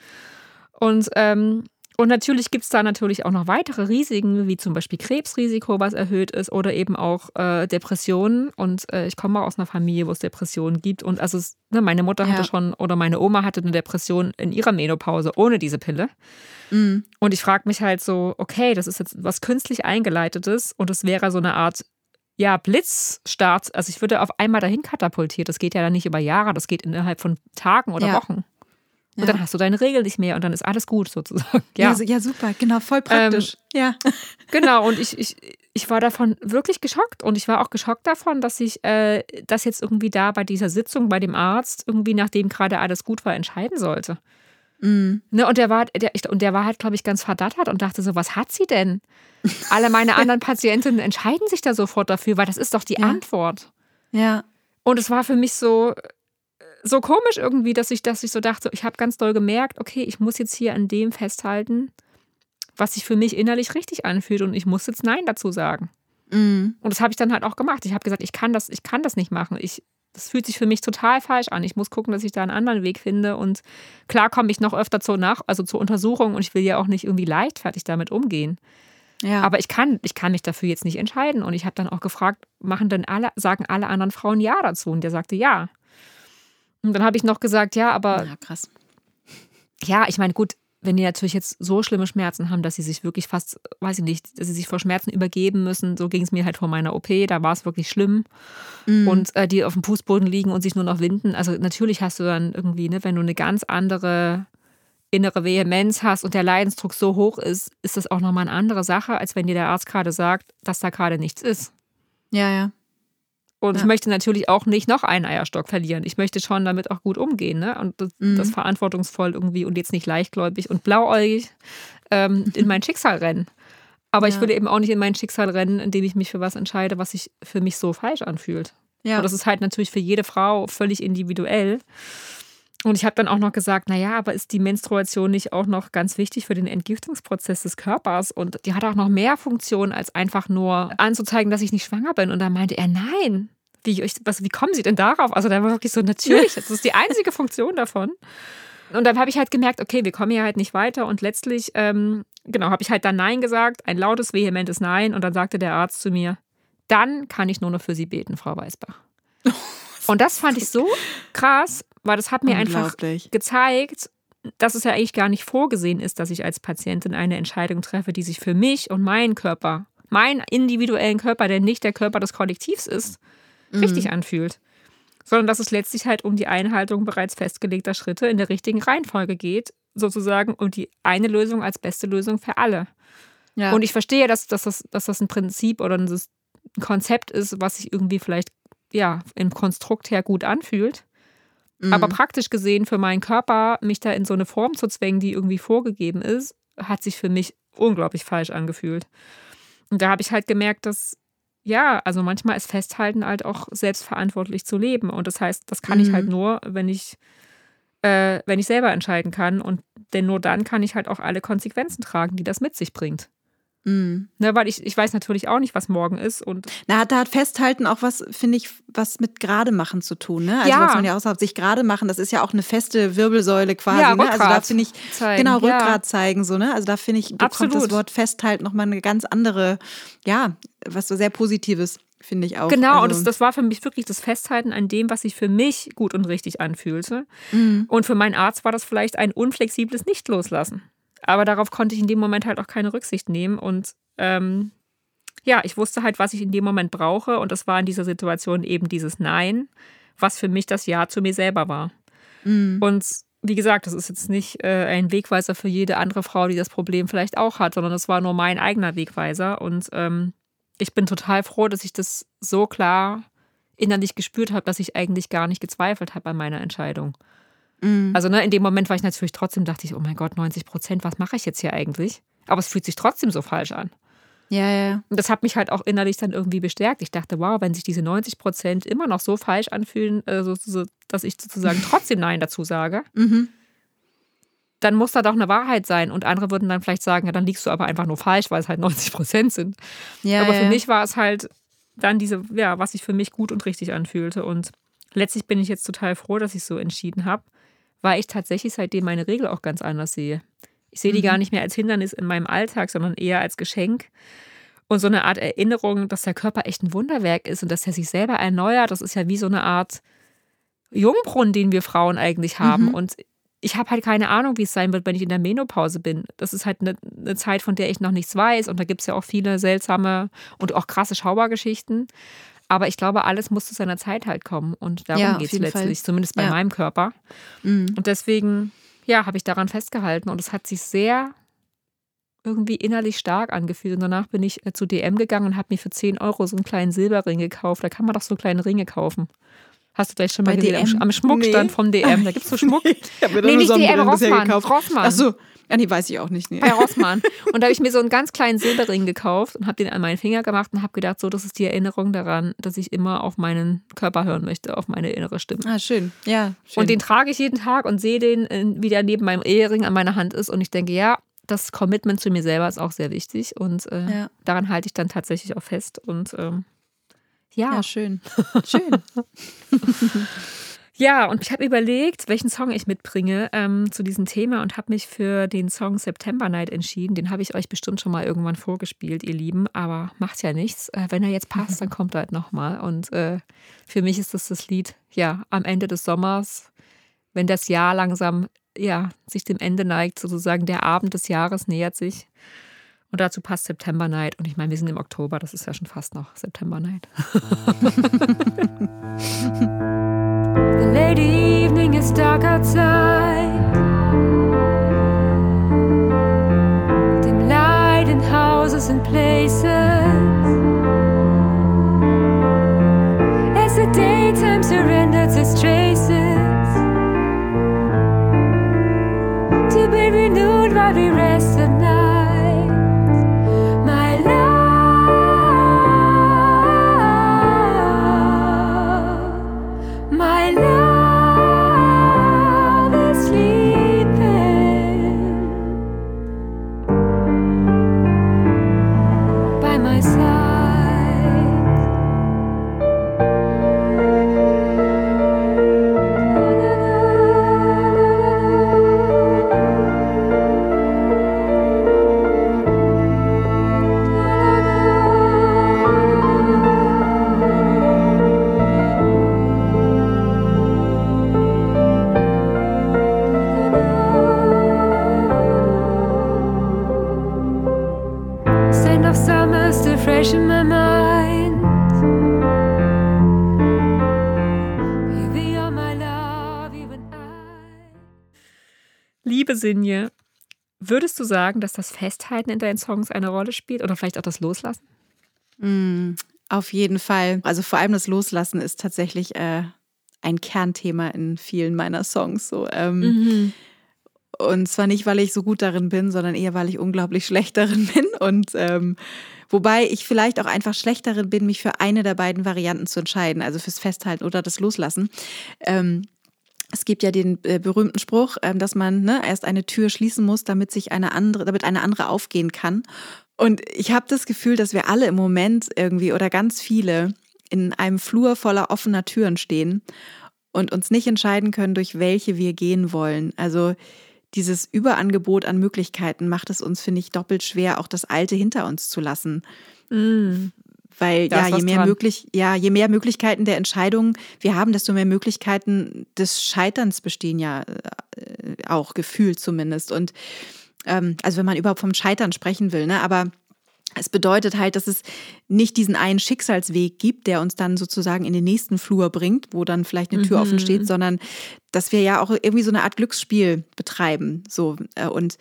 Und, ähm, und natürlich gibt es da natürlich auch noch weitere Risiken, wie zum Beispiel Krebsrisiko, was erhöht ist, oder eben auch äh, Depressionen. Und äh, ich komme aus einer Familie, wo es Depressionen gibt. Und also ne, meine Mutter ja. hatte schon oder meine Oma hatte eine Depression in ihrer Menopause ohne diese Pille. Mhm. Und ich frage mich halt so, okay, das ist jetzt was künstlich eingeleitetes und es wäre so eine Art ja, Blitzstart. Also ich würde auf einmal dahin katapultiert. Das geht ja dann nicht über Jahre, das geht innerhalb von Tagen oder ja. Wochen. Und ja. dann hast du deine Regel nicht mehr und dann ist alles gut sozusagen. Ja, ja, ja super, genau, voll praktisch. Ähm, ja. Genau, und ich, ich, ich war davon wirklich geschockt und ich war auch geschockt davon, dass ich äh, das jetzt irgendwie da bei dieser Sitzung bei dem Arzt irgendwie, nachdem gerade alles gut war, entscheiden sollte. Mhm. Ne, und der war, der, und der war halt, glaube ich, ganz verdattert und dachte so, was hat sie denn? Alle meine anderen Patientinnen entscheiden sich da sofort dafür, weil das ist doch die ja. Antwort. Ja. Und es war für mich so, so komisch irgendwie, dass ich, dass ich so dachte, ich habe ganz doll gemerkt, okay, ich muss jetzt hier an dem festhalten, was sich für mich innerlich richtig anfühlt und ich muss jetzt Nein dazu sagen. Mhm. Und das habe ich dann halt auch gemacht. Ich habe gesagt, ich kann das, ich kann das nicht machen. Ich, das fühlt sich für mich total falsch an. Ich muss gucken, dass ich da einen anderen Weg finde. Und klar komme ich noch öfter zur Nach, also zur Untersuchung und ich will ja auch nicht irgendwie leichtfertig damit umgehen. Ja. Aber ich kann, ich kann mich dafür jetzt nicht entscheiden. Und ich habe dann auch gefragt, machen denn alle, sagen alle anderen Frauen Ja dazu? Und der sagte ja. Und dann habe ich noch gesagt, ja, aber. Ja, krass. Ja, ich meine, gut, wenn die natürlich jetzt so schlimme Schmerzen haben, dass sie sich wirklich fast, weiß ich nicht, dass sie sich vor Schmerzen übergeben müssen, so ging es mir halt vor meiner OP, da war es wirklich schlimm. Mhm. Und äh, die auf dem Fußboden liegen und sich nur noch winden. Also natürlich hast du dann irgendwie, ne, wenn du eine ganz andere innere Vehemenz hast und der Leidensdruck so hoch ist, ist das auch nochmal eine andere Sache, als wenn dir der Arzt gerade sagt, dass da gerade nichts ist. Ja, ja. Und ja. ich möchte natürlich auch nicht noch einen Eierstock verlieren. Ich möchte schon damit auch gut umgehen ne? und das, mhm. das verantwortungsvoll irgendwie und jetzt nicht leichtgläubig und blauäugig ähm, in mein Schicksal rennen. Aber ja. ich will eben auch nicht in mein Schicksal rennen, indem ich mich für was entscheide, was sich für mich so falsch anfühlt. Ja. Und das ist halt natürlich für jede Frau völlig individuell. Und ich habe dann auch noch gesagt, naja, aber ist die Menstruation nicht auch noch ganz wichtig für den Entgiftungsprozess des Körpers? Und die hat auch noch mehr Funktionen, als einfach nur anzuzeigen, dass ich nicht schwanger bin. Und da meinte er, nein. Wie, was, wie kommen Sie denn darauf? Also da war wirklich so, natürlich, das ist die einzige Funktion davon. Und dann habe ich halt gemerkt, okay, wir kommen hier halt nicht weiter. Und letztlich, ähm, genau, habe ich halt dann Nein gesagt, ein lautes, vehementes Nein. Und dann sagte der Arzt zu mir, dann kann ich nur noch für Sie beten, Frau Weißbach. Und das fand ich so krass, weil das hat mir einfach gezeigt, dass es ja eigentlich gar nicht vorgesehen ist, dass ich als Patientin eine Entscheidung treffe, die sich für mich und meinen Körper, meinen individuellen Körper, der nicht der Körper des Kollektivs ist, mhm. richtig anfühlt. Sondern dass es letztlich halt um die Einhaltung bereits festgelegter Schritte in der richtigen Reihenfolge geht, sozusagen, und die eine Lösung als beste Lösung für alle. Ja. Und ich verstehe, dass, dass, das, dass das ein Prinzip oder ein Konzept ist, was sich irgendwie vielleicht ja, im Konstrukt her gut anfühlt. Mhm. Aber praktisch gesehen für meinen Körper, mich da in so eine Form zu zwängen, die irgendwie vorgegeben ist, hat sich für mich unglaublich falsch angefühlt. Und da habe ich halt gemerkt, dass ja, also manchmal ist Festhalten halt auch selbstverantwortlich zu leben. Und das heißt, das kann mhm. ich halt mhm. nur, wenn ich, äh, wenn ich selber entscheiden kann. Und denn nur dann kann ich halt auch alle Konsequenzen tragen, die das mit sich bringt. Mhm. Ne, weil ich, ich weiß natürlich auch nicht, was morgen ist. Und Na, da hat Festhalten auch was, finde ich, was mit gerade machen zu tun. Ne? Also ja. was man ja auch sagt, sich gerade machen, das ist ja auch eine feste Wirbelsäule quasi. Ja, ne? Also da finde ich, zeigen. genau, Rückgrat ja. zeigen. So, ne? Also da finde ich, bekommt das Wort Festhalten nochmal eine ganz andere, ja, was so sehr Positives finde ich auch. Genau, also. und das, das, war für mich wirklich das Festhalten an dem, was sich für mich gut und richtig anfühlte. Mhm. Und für meinen Arzt war das vielleicht ein unflexibles Nicht-Loslassen. Aber darauf konnte ich in dem Moment halt auch keine Rücksicht nehmen. Und ähm, ja, ich wusste halt, was ich in dem Moment brauche. Und das war in dieser Situation eben dieses Nein, was für mich das Ja zu mir selber war. Mhm. Und wie gesagt, das ist jetzt nicht äh, ein Wegweiser für jede andere Frau, die das Problem vielleicht auch hat, sondern das war nur mein eigener Wegweiser. Und ähm, ich bin total froh, dass ich das so klar innerlich gespürt habe, dass ich eigentlich gar nicht gezweifelt habe an meiner Entscheidung. Mhm. Also ne, in dem Moment war ich natürlich trotzdem, dachte ich, oh mein Gott, 90 Prozent, was mache ich jetzt hier eigentlich? Aber es fühlt sich trotzdem so falsch an. Ja, ja. Und das hat mich halt auch innerlich dann irgendwie bestärkt. Ich dachte, wow, wenn sich diese 90 Prozent immer noch so falsch anfühlen, also, so, dass ich sozusagen trotzdem Nein dazu sage, mhm. dann muss da doch eine Wahrheit sein. Und andere würden dann vielleicht sagen, ja, dann liegst du aber einfach nur falsch, weil es halt 90 Prozent sind. Ja, aber für ja. mich war es halt dann diese, ja, was sich für mich gut und richtig anfühlte. Und letztlich bin ich jetzt total froh, dass ich so entschieden habe weil ich tatsächlich seitdem meine Regel auch ganz anders sehe. Ich sehe die mhm. gar nicht mehr als Hindernis in meinem Alltag, sondern eher als Geschenk und so eine Art Erinnerung, dass der Körper echt ein Wunderwerk ist und dass er sich selber erneuert. Das ist ja wie so eine Art Jungbrunnen, den wir Frauen eigentlich haben. Mhm. Und ich habe halt keine Ahnung, wie es sein wird, wenn ich in der Menopause bin. Das ist halt eine, eine Zeit, von der ich noch nichts weiß. Und da gibt es ja auch viele seltsame und auch krasse Schauergeschichten. Aber ich glaube, alles muss zu seiner Zeit halt kommen. Und darum ja, geht es letztlich, Fall. zumindest bei ja. meinem Körper. Mhm. Und deswegen, ja, habe ich daran festgehalten. Und es hat sich sehr irgendwie innerlich stark angefühlt. Und danach bin ich äh, zu DM gegangen und habe mir für 10 Euro so einen kleinen Silberring gekauft. Da kann man doch so kleine Ringe kaufen. Hast du vielleicht schon mal Bei gesehen? DM? Am, Schmuckstand nee. vom DM. Da gibt es so Schmuck. nee, nee nicht DM, Rossmann. Rossmann. Ach so. Ja, nee, weiß ich auch nicht. Nee. Bei Rossmann. Und da habe ich mir so einen ganz kleinen Silberring gekauft und habe den an meinen Finger gemacht und habe gedacht, so, das ist die Erinnerung daran, dass ich immer auf meinen Körper hören möchte, auf meine innere Stimme. Ah, schön. Ja. Schön. Und den trage ich jeden Tag und sehe den, wie der neben meinem Ehering an meiner Hand ist. Und ich denke, ja, das Commitment zu mir selber ist auch sehr wichtig. Und äh, ja. daran halte ich dann tatsächlich auch fest. Und ähm, ja. Ja, schön. Schön. Ja, und ich habe überlegt, welchen Song ich mitbringe ähm, zu diesem Thema und habe mich für den Song September Night entschieden. Den habe ich euch bestimmt schon mal irgendwann vorgespielt, ihr Lieben, aber macht ja nichts. Äh, wenn er jetzt passt, dann kommt er halt nochmal. Und äh, für mich ist das das Lied, ja, am Ende des Sommers, wenn das Jahr langsam ja, sich dem Ende neigt, sozusagen der Abend des Jahres nähert sich. Und dazu passt September Night. Und ich meine, wir sind im Oktober, das ist ja schon fast noch September Night. The late evening is dark outside. Dim light in houses and places. As the daytime surrenders its traces. Würdest du sagen, dass das Festhalten in deinen Songs eine Rolle spielt oder vielleicht auch das Loslassen? Mm, auf jeden Fall. Also vor allem das Loslassen ist tatsächlich äh, ein Kernthema in vielen meiner Songs. So, ähm, Und zwar nicht, weil ich so gut darin bin, sondern eher, weil ich unglaublich schlecht darin bin. Und ähm, wobei ich vielleicht auch einfach schlecht darin bin, mich für eine der beiden Varianten zu entscheiden, also fürs Festhalten oder das Loslassen. Ähm, es gibt ja den äh, berühmten Spruch, ähm, dass man ne, erst eine Tür schließen muss, damit sich eine andere, damit eine andere aufgehen kann. Und ich habe das Gefühl, dass wir alle im Moment irgendwie oder ganz viele in einem Flur voller offener Türen stehen und uns nicht entscheiden können, durch welche wir gehen wollen. Also dieses Überangebot an Möglichkeiten macht es uns, finde ich, doppelt schwer, auch das Alte hinter uns zu lassen. Weil Da ja, je mehr dran. möglich, ja, je mehr Möglichkeiten der Entscheidung wir haben, desto mehr Möglichkeiten des Scheiterns bestehen ja äh, auch gefühlt zumindest. Und ähm, also wenn man überhaupt vom Scheitern sprechen will, ne, aber es bedeutet halt, dass es nicht diesen einen Schicksalsweg gibt, der uns dann sozusagen in den nächsten Flur bringt, wo dann vielleicht eine Tür offen steht, sondern dass wir ja auch irgendwie so eine Art Glücksspiel betreiben. So äh, und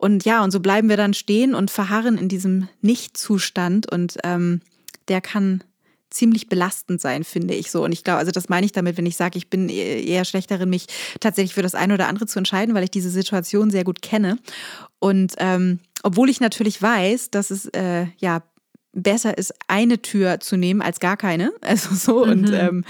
und ja, und so bleiben wir dann stehen und verharren in diesem Nicht-Zustand und ähm, der kann ziemlich belastend sein, finde ich so. Und ich glaube, also das meine ich damit, wenn ich sage, ich bin e- eher schlecht darin, mich tatsächlich für das eine oder andere zu entscheiden, weil ich diese Situation sehr gut kenne. Und ähm, obwohl ich natürlich weiß, dass es äh, ja besser ist, eine Tür zu nehmen als gar keine. Also so und ähm,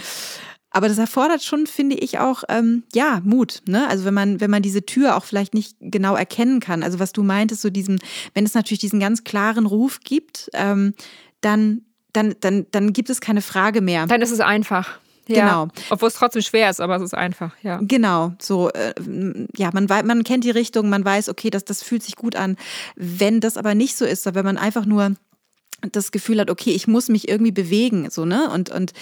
aber das erfordert schon, finde ich, auch ähm, ja Mut. Ne? Also wenn man wenn man diese Tür auch vielleicht nicht genau erkennen kann. Also was du meintest, so diesen, wenn es natürlich diesen ganz klaren Ruf gibt, ähm, dann dann dann dann gibt es keine Frage mehr. Dann ist es einfach. Ja. Genau. Obwohl es trotzdem schwer ist, aber es ist einfach, ja. Genau, so äh, ja, man wei- man kennt die Richtung, man weiß, okay, das das fühlt sich gut an. Wenn das aber nicht so ist, wenn man einfach nur das Gefühl hat, okay, ich muss mich irgendwie bewegen, so ne und und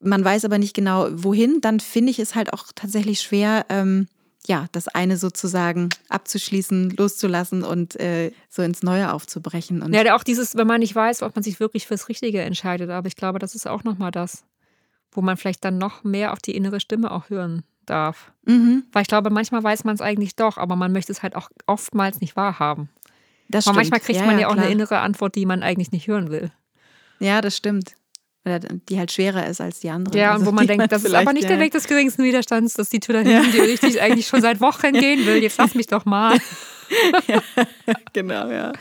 man weiß aber nicht genau wohin, dann finde ich es halt auch tatsächlich schwer. Ähm, ja, das eine sozusagen abzuschließen, loszulassen und äh, so ins Neue aufzubrechen. Und Ja, auch dieses, wenn man nicht weiß, ob man sich wirklich fürs Richtige entscheidet. Aber ich glaube, das ist auch nochmal das, wo man vielleicht dann noch mehr auf die innere Stimme auch hören darf. mhm, Weil ich glaube, manchmal weiß man es eigentlich doch, aber man möchte es halt auch oftmals nicht wahrhaben. das Aber stimmt. manchmal kriegt man ja auch klar. eine innere Antwort, die man eigentlich nicht hören will. Ja, das stimmt. Oder die halt schwerer ist als die andere. Ja, und Also wo man denkt, das ist aber nicht ja, der Weg des geringsten Widerstands, dass die Tür da hinten, die richtig eigentlich schon seit Wochen gehen will. Jetzt lass mich doch mal. Genau, ja.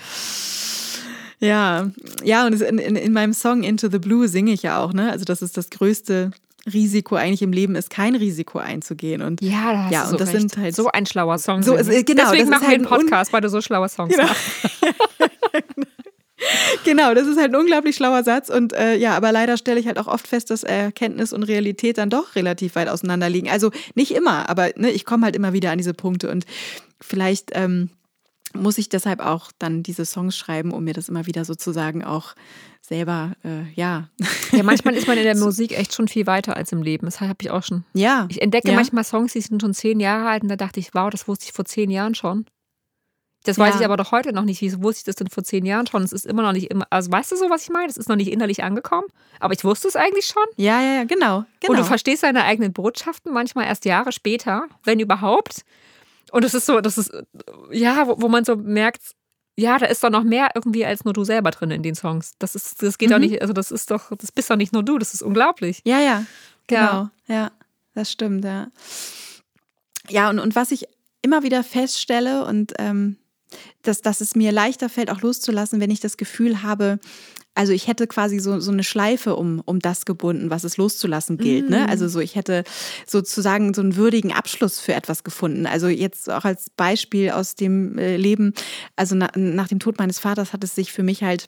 Ja, ja, und in, in, in meinem Song Into the Blue singe ich ja auch, ne? Also, das ist das größte Risiko eigentlich im Leben, ist kein Risiko einzugehen. Und Ja, da hast Ja, du so und das recht. sind halt- so ein schlauer Song. So, es- genau, Deswegen machen wir halt un- Podcast, weil du so schlaue Songs Genau. machst. genau, das ist halt ein unglaublich schlauer Satz. Und äh, ja, aber leider stelle ich halt auch oft fest, dass Erkenntnis und Realität dann doch relativ weit auseinander liegen. Also nicht immer, aber ne, ich komme halt immer wieder an diese Punkte und vielleicht. Ähm, muss ich deshalb auch dann diese Songs schreiben, um mir das immer wieder sozusagen auch selber, äh, ja. Ja, manchmal ist man in der Musik echt schon viel weiter als im Leben. Das habe ich auch schon. Ja. Ich entdecke ja. manchmal Songs, die sind schon zehn Jahre alt und da dachte ich, wow, das wusste ich vor zehn Jahren schon. Das weiß Ja. ich aber doch heute noch nicht. Wieso wusste ich das denn vor zehn Jahren schon? Es ist immer noch nicht immer. Also weißt du so, was ich meine? Es ist noch nicht innerlich angekommen. Aber ich wusste es eigentlich schon. Ja, ja, ja, genau. genau. Und du verstehst deine eigenen Botschaften manchmal erst Jahre später, wenn überhaupt. Und es ist so, das ist, ja, wo, wo man so merkt, ja, da ist doch noch mehr irgendwie als nur du selber drin in den Songs. Das ist, das geht doch Mhm. nicht, also das ist doch, das bist doch nicht nur du, das ist unglaublich. Ja, ja, genau. Ja. Ja, das stimmt, ja. Ja, und, und was ich immer wieder feststelle und ähm, dass, dass es mir leichter fällt, auch loszulassen, wenn ich das Gefühl habe, also ich hätte quasi so, so eine Schleife um, um das gebunden, was es loszulassen gilt. Ne? Also so, ich hätte sozusagen so einen würdigen Abschluss für etwas gefunden. Also jetzt auch als Beispiel aus dem äh, Leben, also na, nach dem Tod meines Vaters hat es sich für mich halt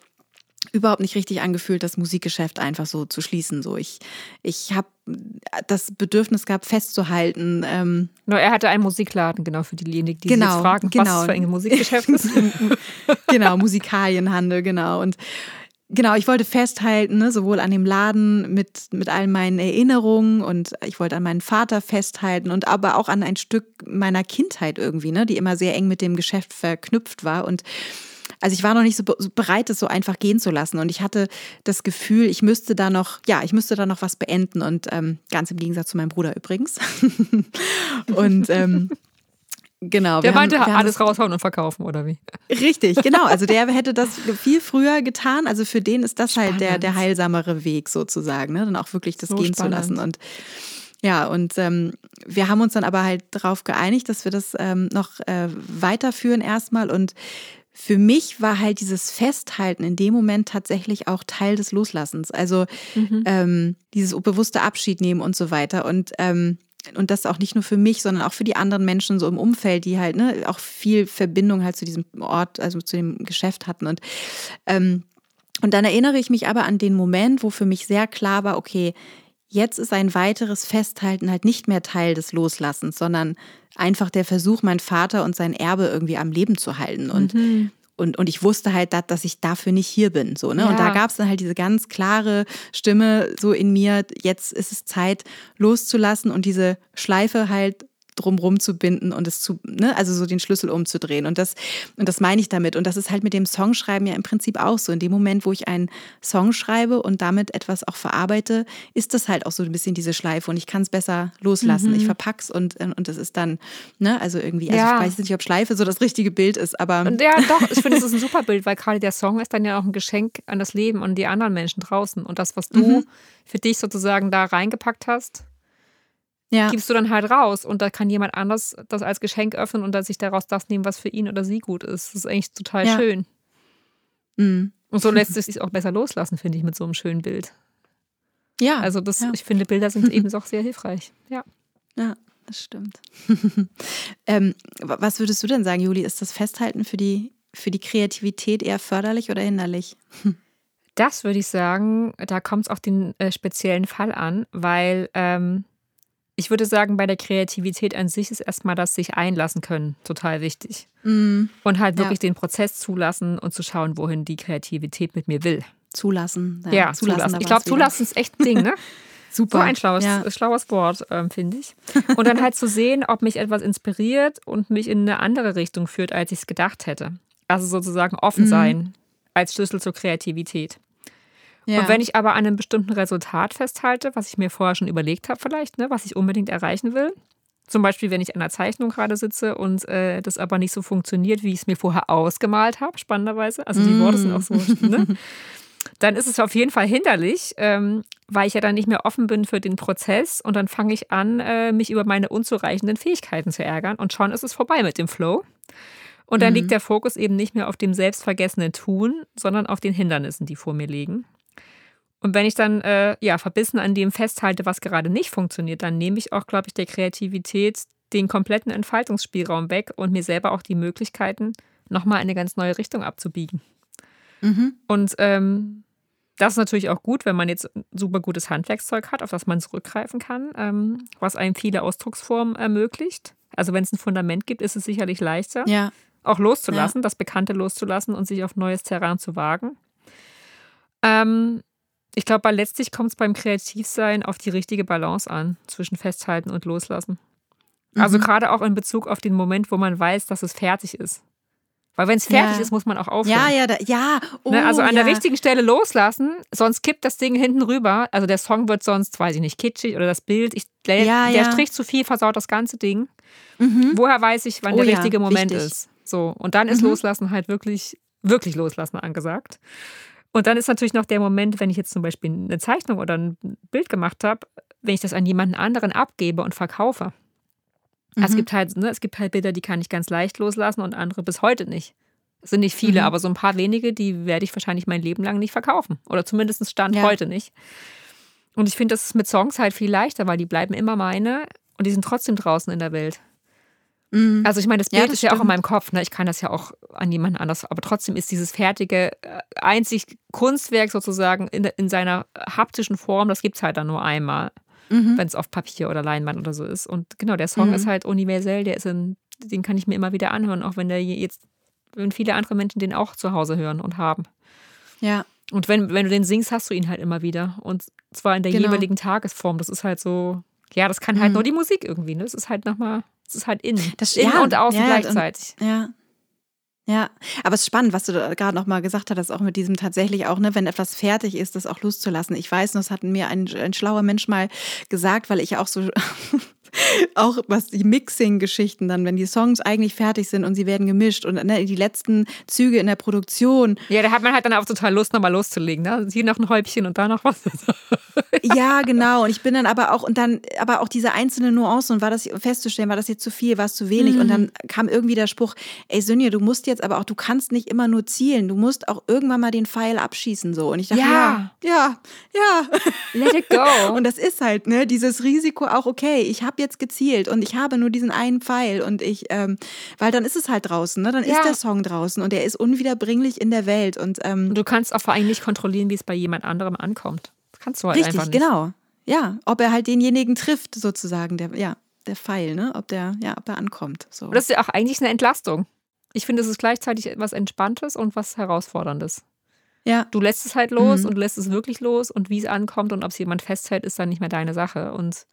überhaupt nicht richtig angefühlt, das Musikgeschäft einfach so zu schließen. So, ich, ich habe das Bedürfnis gehabt, festzuhalten. Ähm, Nur er hatte einen Musikladen, genau, für diejenigen, die Genau, sich jetzt fragen, genau. was für ein Musikgeschäft ist. genau, Musikalienhandel, genau. Und genau, ich wollte festhalten, ne, sowohl an dem Laden mit, mit all meinen Erinnerungen und ich wollte an meinen Vater festhalten und aber auch an ein Stück meiner Kindheit irgendwie, ne, die immer sehr eng mit dem Geschäft verknüpft war. Und also ich war noch nicht so be- so bereit, es so einfach gehen zu lassen. Und ich hatte das Gefühl, ich müsste da noch, ja, ich müsste da noch was beenden. Und ähm, ganz im Gegensatz zu meinem Bruder übrigens. und ähm, genau. Der meinte, haben alles raushauen und verkaufen, oder wie? Richtig, genau. Also der hätte das viel früher getan. Also für den ist das halt der, Spannend. der heilsamere Weg sozusagen, ne? dann auch wirklich das So gehen spannend. zu lassen. Und ja, und ähm, wir haben uns dann aber halt darauf geeinigt, dass wir das ähm, noch äh, weiterführen erstmal. Und für mich war halt dieses Festhalten in dem Moment tatsächlich auch Teil des Loslassens. Also ähm, dieses bewusste Abschied nehmen und so weiter. Und ähm, und das auch nicht nur für mich, sondern auch für die anderen Menschen so im Umfeld, die halt ne, auch viel Verbindung halt zu diesem Ort, also zu dem Geschäft hatten. Und, ähm, und dann erinnere ich mich aber an den Moment, wo für mich sehr klar war, okay, jetzt ist ein weiteres Festhalten halt nicht mehr Teil des Loslassens, sondern einfach der Versuch, meinen Vater und sein Erbe irgendwie am Leben zu halten. Und und, und ich wusste halt, dass, dass ich dafür nicht hier bin. So, ne? Und Ja. da gab es dann halt diese ganz klare Stimme so in mir, jetzt ist es Zeit loszulassen und diese Schleife halt drumrum zu binden und es zu, ne, also so den Schlüssel umzudrehen. Und das, und das meine ich damit. Und das ist halt mit dem Songschreiben ja im Prinzip auch so. In dem Moment, wo ich einen Song schreibe und damit etwas auch verarbeite, ist das halt auch so ein bisschen diese Schleife und ich kann es besser loslassen. Ich verpack's und, und es ist dann, ne, also irgendwie, also Ja. ich weiß nicht, ob Schleife so das richtige Bild ist, aber. Und ja, doch, ich finde, es ist ein super Bild, weil gerade der Song ist dann ja auch ein Geschenk an das Leben und die anderen Menschen draußen. Und das, was du für dich sozusagen da reingepackt hast, ja. gibst du dann halt raus. Und da kann jemand anders das als Geschenk öffnen und dann sich daraus das nehmen, was für ihn oder sie gut ist. Das ist eigentlich total Ja. schön. Mhm. Und so lässt es sich auch besser loslassen, finde ich, mit so einem schönen Bild. Ja, Also das, ja. ich finde, Bilder sind eben auch sehr hilfreich. Ja. ja, das stimmt. ähm, wa- was würdest du denn sagen, Juli? Ist das Festhalten für die, für die Kreativität eher förderlich oder hinderlich? Das würde ich sagen, da kommt es auf den äh, speziellen Fall an, weil ähm, ich würde sagen, bei der Kreativität an sich ist erstmal das sich einlassen können total wichtig. Mhm. Und halt Ja. wirklich den Prozess zulassen und zu schauen, wohin die Kreativität mit mir will. Zulassen. Ja, zulassen. da Ich glaube, zulassen ist echt ein Ding, ne? Super. So ein schlaues, Ja. schlaues Wort, ähm, finde ich. Und dann halt zu sehen, ob mich etwas inspiriert und mich in eine andere Richtung führt, als ich es gedacht hätte. Also sozusagen offen Mhm. sein als Schlüssel zur Kreativität. Ja. Und wenn ich aber an einem bestimmten Resultat festhalte, was ich mir vorher schon überlegt habe, vielleicht, ne, was ich unbedingt erreichen will, zum Beispiel, wenn ich an einer Zeichnung gerade sitze und äh, das aber nicht so funktioniert, wie ich es mir vorher ausgemalt habe, spannenderweise, also die Worte sind auch so, ne? dann ist es auf jeden Fall hinderlich, ähm, weil ich ja dann nicht mehr offen bin für den Prozess und dann fange ich an, äh, mich über meine unzureichenden Fähigkeiten zu ärgern und schon ist es vorbei mit dem Flow. Und dann liegt der Fokus eben nicht mehr auf dem selbstvergessenen Tun, sondern auf den Hindernissen, die vor mir liegen. Und wenn ich dann äh, ja verbissen an dem festhalte, was gerade nicht funktioniert, dann nehme ich auch, glaube ich, der Kreativität den kompletten Entfaltungsspielraum weg und mir selber auch die Möglichkeiten, nochmal in eine ganz neue Richtung abzubiegen. Mhm. Und ähm, das ist natürlich auch gut, wenn man jetzt ein super gutes Handwerkszeug hat, auf das man zurückgreifen kann, ähm, was einem viele Ausdrucksformen ermöglicht. Also wenn es ein Fundament gibt, ist es sicherlich leichter. Ja. auch loszulassen, ja. das Bekannte loszulassen und sich auf neues Terrain zu wagen. Ähm, ich glaube, letztlich kommt es beim Kreativsein auf die richtige Balance an zwischen Festhalten und Loslassen. Also mhm. gerade auch in Bezug auf den Moment, wo man weiß, dass es fertig ist. Weil wenn es fertig ja. ist, muss man auch aufhören. Ja, ja, da, ja. Oh, ne? Also an ja. der richtigen Stelle loslassen, sonst kippt das Ding hinten rüber. Also der Song wird sonst, weiß ich nicht, kitschig oder das Bild. Ich, der, Ja, der. Strich zu viel versaut das ganze Ding. Mhm. Woher weiß ich, wann Oh der richtige Moment wichtig. ist? So. Und dann ist Mhm. Loslassen halt wirklich, wirklich Loslassen angesagt. Und dann ist natürlich noch der Moment, wenn ich jetzt zum Beispiel eine Zeichnung oder ein Bild gemacht habe, wenn ich das an jemanden anderen abgebe und verkaufe. Es Mhm. gibt halt, ne, es gibt halt Bilder, die kann ich ganz leicht loslassen und andere bis heute nicht. Es sind nicht viele, Mhm. aber so ein paar wenige, die werde ich wahrscheinlich mein Leben lang nicht verkaufen. Oder zumindest Stand Ja. heute nicht. Und ich finde, das ist mit Songs halt viel leichter, weil die bleiben immer meine und die sind trotzdem draußen in der Welt. Mhm. Also ich meine, das Ja, Bild das ist ja auch in stimmt. meinem Kopf, ne? Ich kann das ja auch an jemanden anders, aber trotzdem ist dieses fertige, äh, einzig Kunstwerk sozusagen in, in seiner haptischen Form, das gibt es halt dann nur einmal, Mhm. wenn es auf Papier oder Leinwand oder so ist. Und genau, der Song Mhm. ist halt universell, der ist in, den kann ich mir immer wieder anhören, auch wenn der je- jetzt, wenn viele andere Menschen den auch zu Hause hören und haben. Ja. Und wenn, wenn du den singst, hast du ihn halt immer wieder. Und zwar in der Genau. jeweiligen Tagesform. Das ist halt so, ja, das kann halt Mhm. nur die Musik irgendwie. Ne? Das ist halt nochmal, das ist halt innen. Das- innen ja, und außen ja, und- gleichzeitig. Ja. Ja, aber es ist spannend, was du da gerade noch mal gesagt hattest, auch mit diesem tatsächlich auch, ne, wenn etwas fertig ist, das auch loszulassen. Ich weiß, das hat mir ein, ein schlauer Mensch mal gesagt, weil ich auch so auch was die Mixing-Geschichten dann, wenn die Songs eigentlich fertig sind und sie werden gemischt und ne, die letzten Züge in der Produktion, Ja, da hat man halt dann auch total Lust, nochmal loszulegen. Ne? Hier noch ein Häubchen und da noch was. Ja, genau. Und ich bin dann aber auch, und dann, aber auch diese einzelnen Nuancen, und war das festzustellen, war das jetzt zu viel, war es zu wenig? Und dann kam irgendwie der Spruch, ey Sönja, du musst jetzt aber auch, du kannst nicht immer nur zielen, du musst auch irgendwann mal den Pfeil abschießen, so. Und ich dachte, Ja. ja, ja, ja. Let it go. Und das ist halt, ne, dieses Risiko auch, okay, ich habe jetzt gezielt und ich habe nur diesen einen Pfeil und ich, ähm, weil dann ist es halt draußen, ne? Dann Ja. ist der Song draußen und er ist unwiederbringlich in der Welt. Und ähm, Und du kannst auch vor allem nicht kontrollieren, wie es bei jemand anderem ankommt. Das kannst du halt Richtig, einfach nicht. genau. Ja, ob er halt denjenigen trifft, sozusagen, der, ja, der Pfeil, ne? Ob der, ja, ob er ankommt. So. Das ist ja auch eigentlich eine Entlastung. Ich finde, es ist gleichzeitig etwas Entspanntes und was Herausforderndes. ja, Du lässt es halt los Mhm. und du lässt es wirklich los und wie es ankommt und ob es jemand festhält, ist dann nicht mehr deine Sache. Und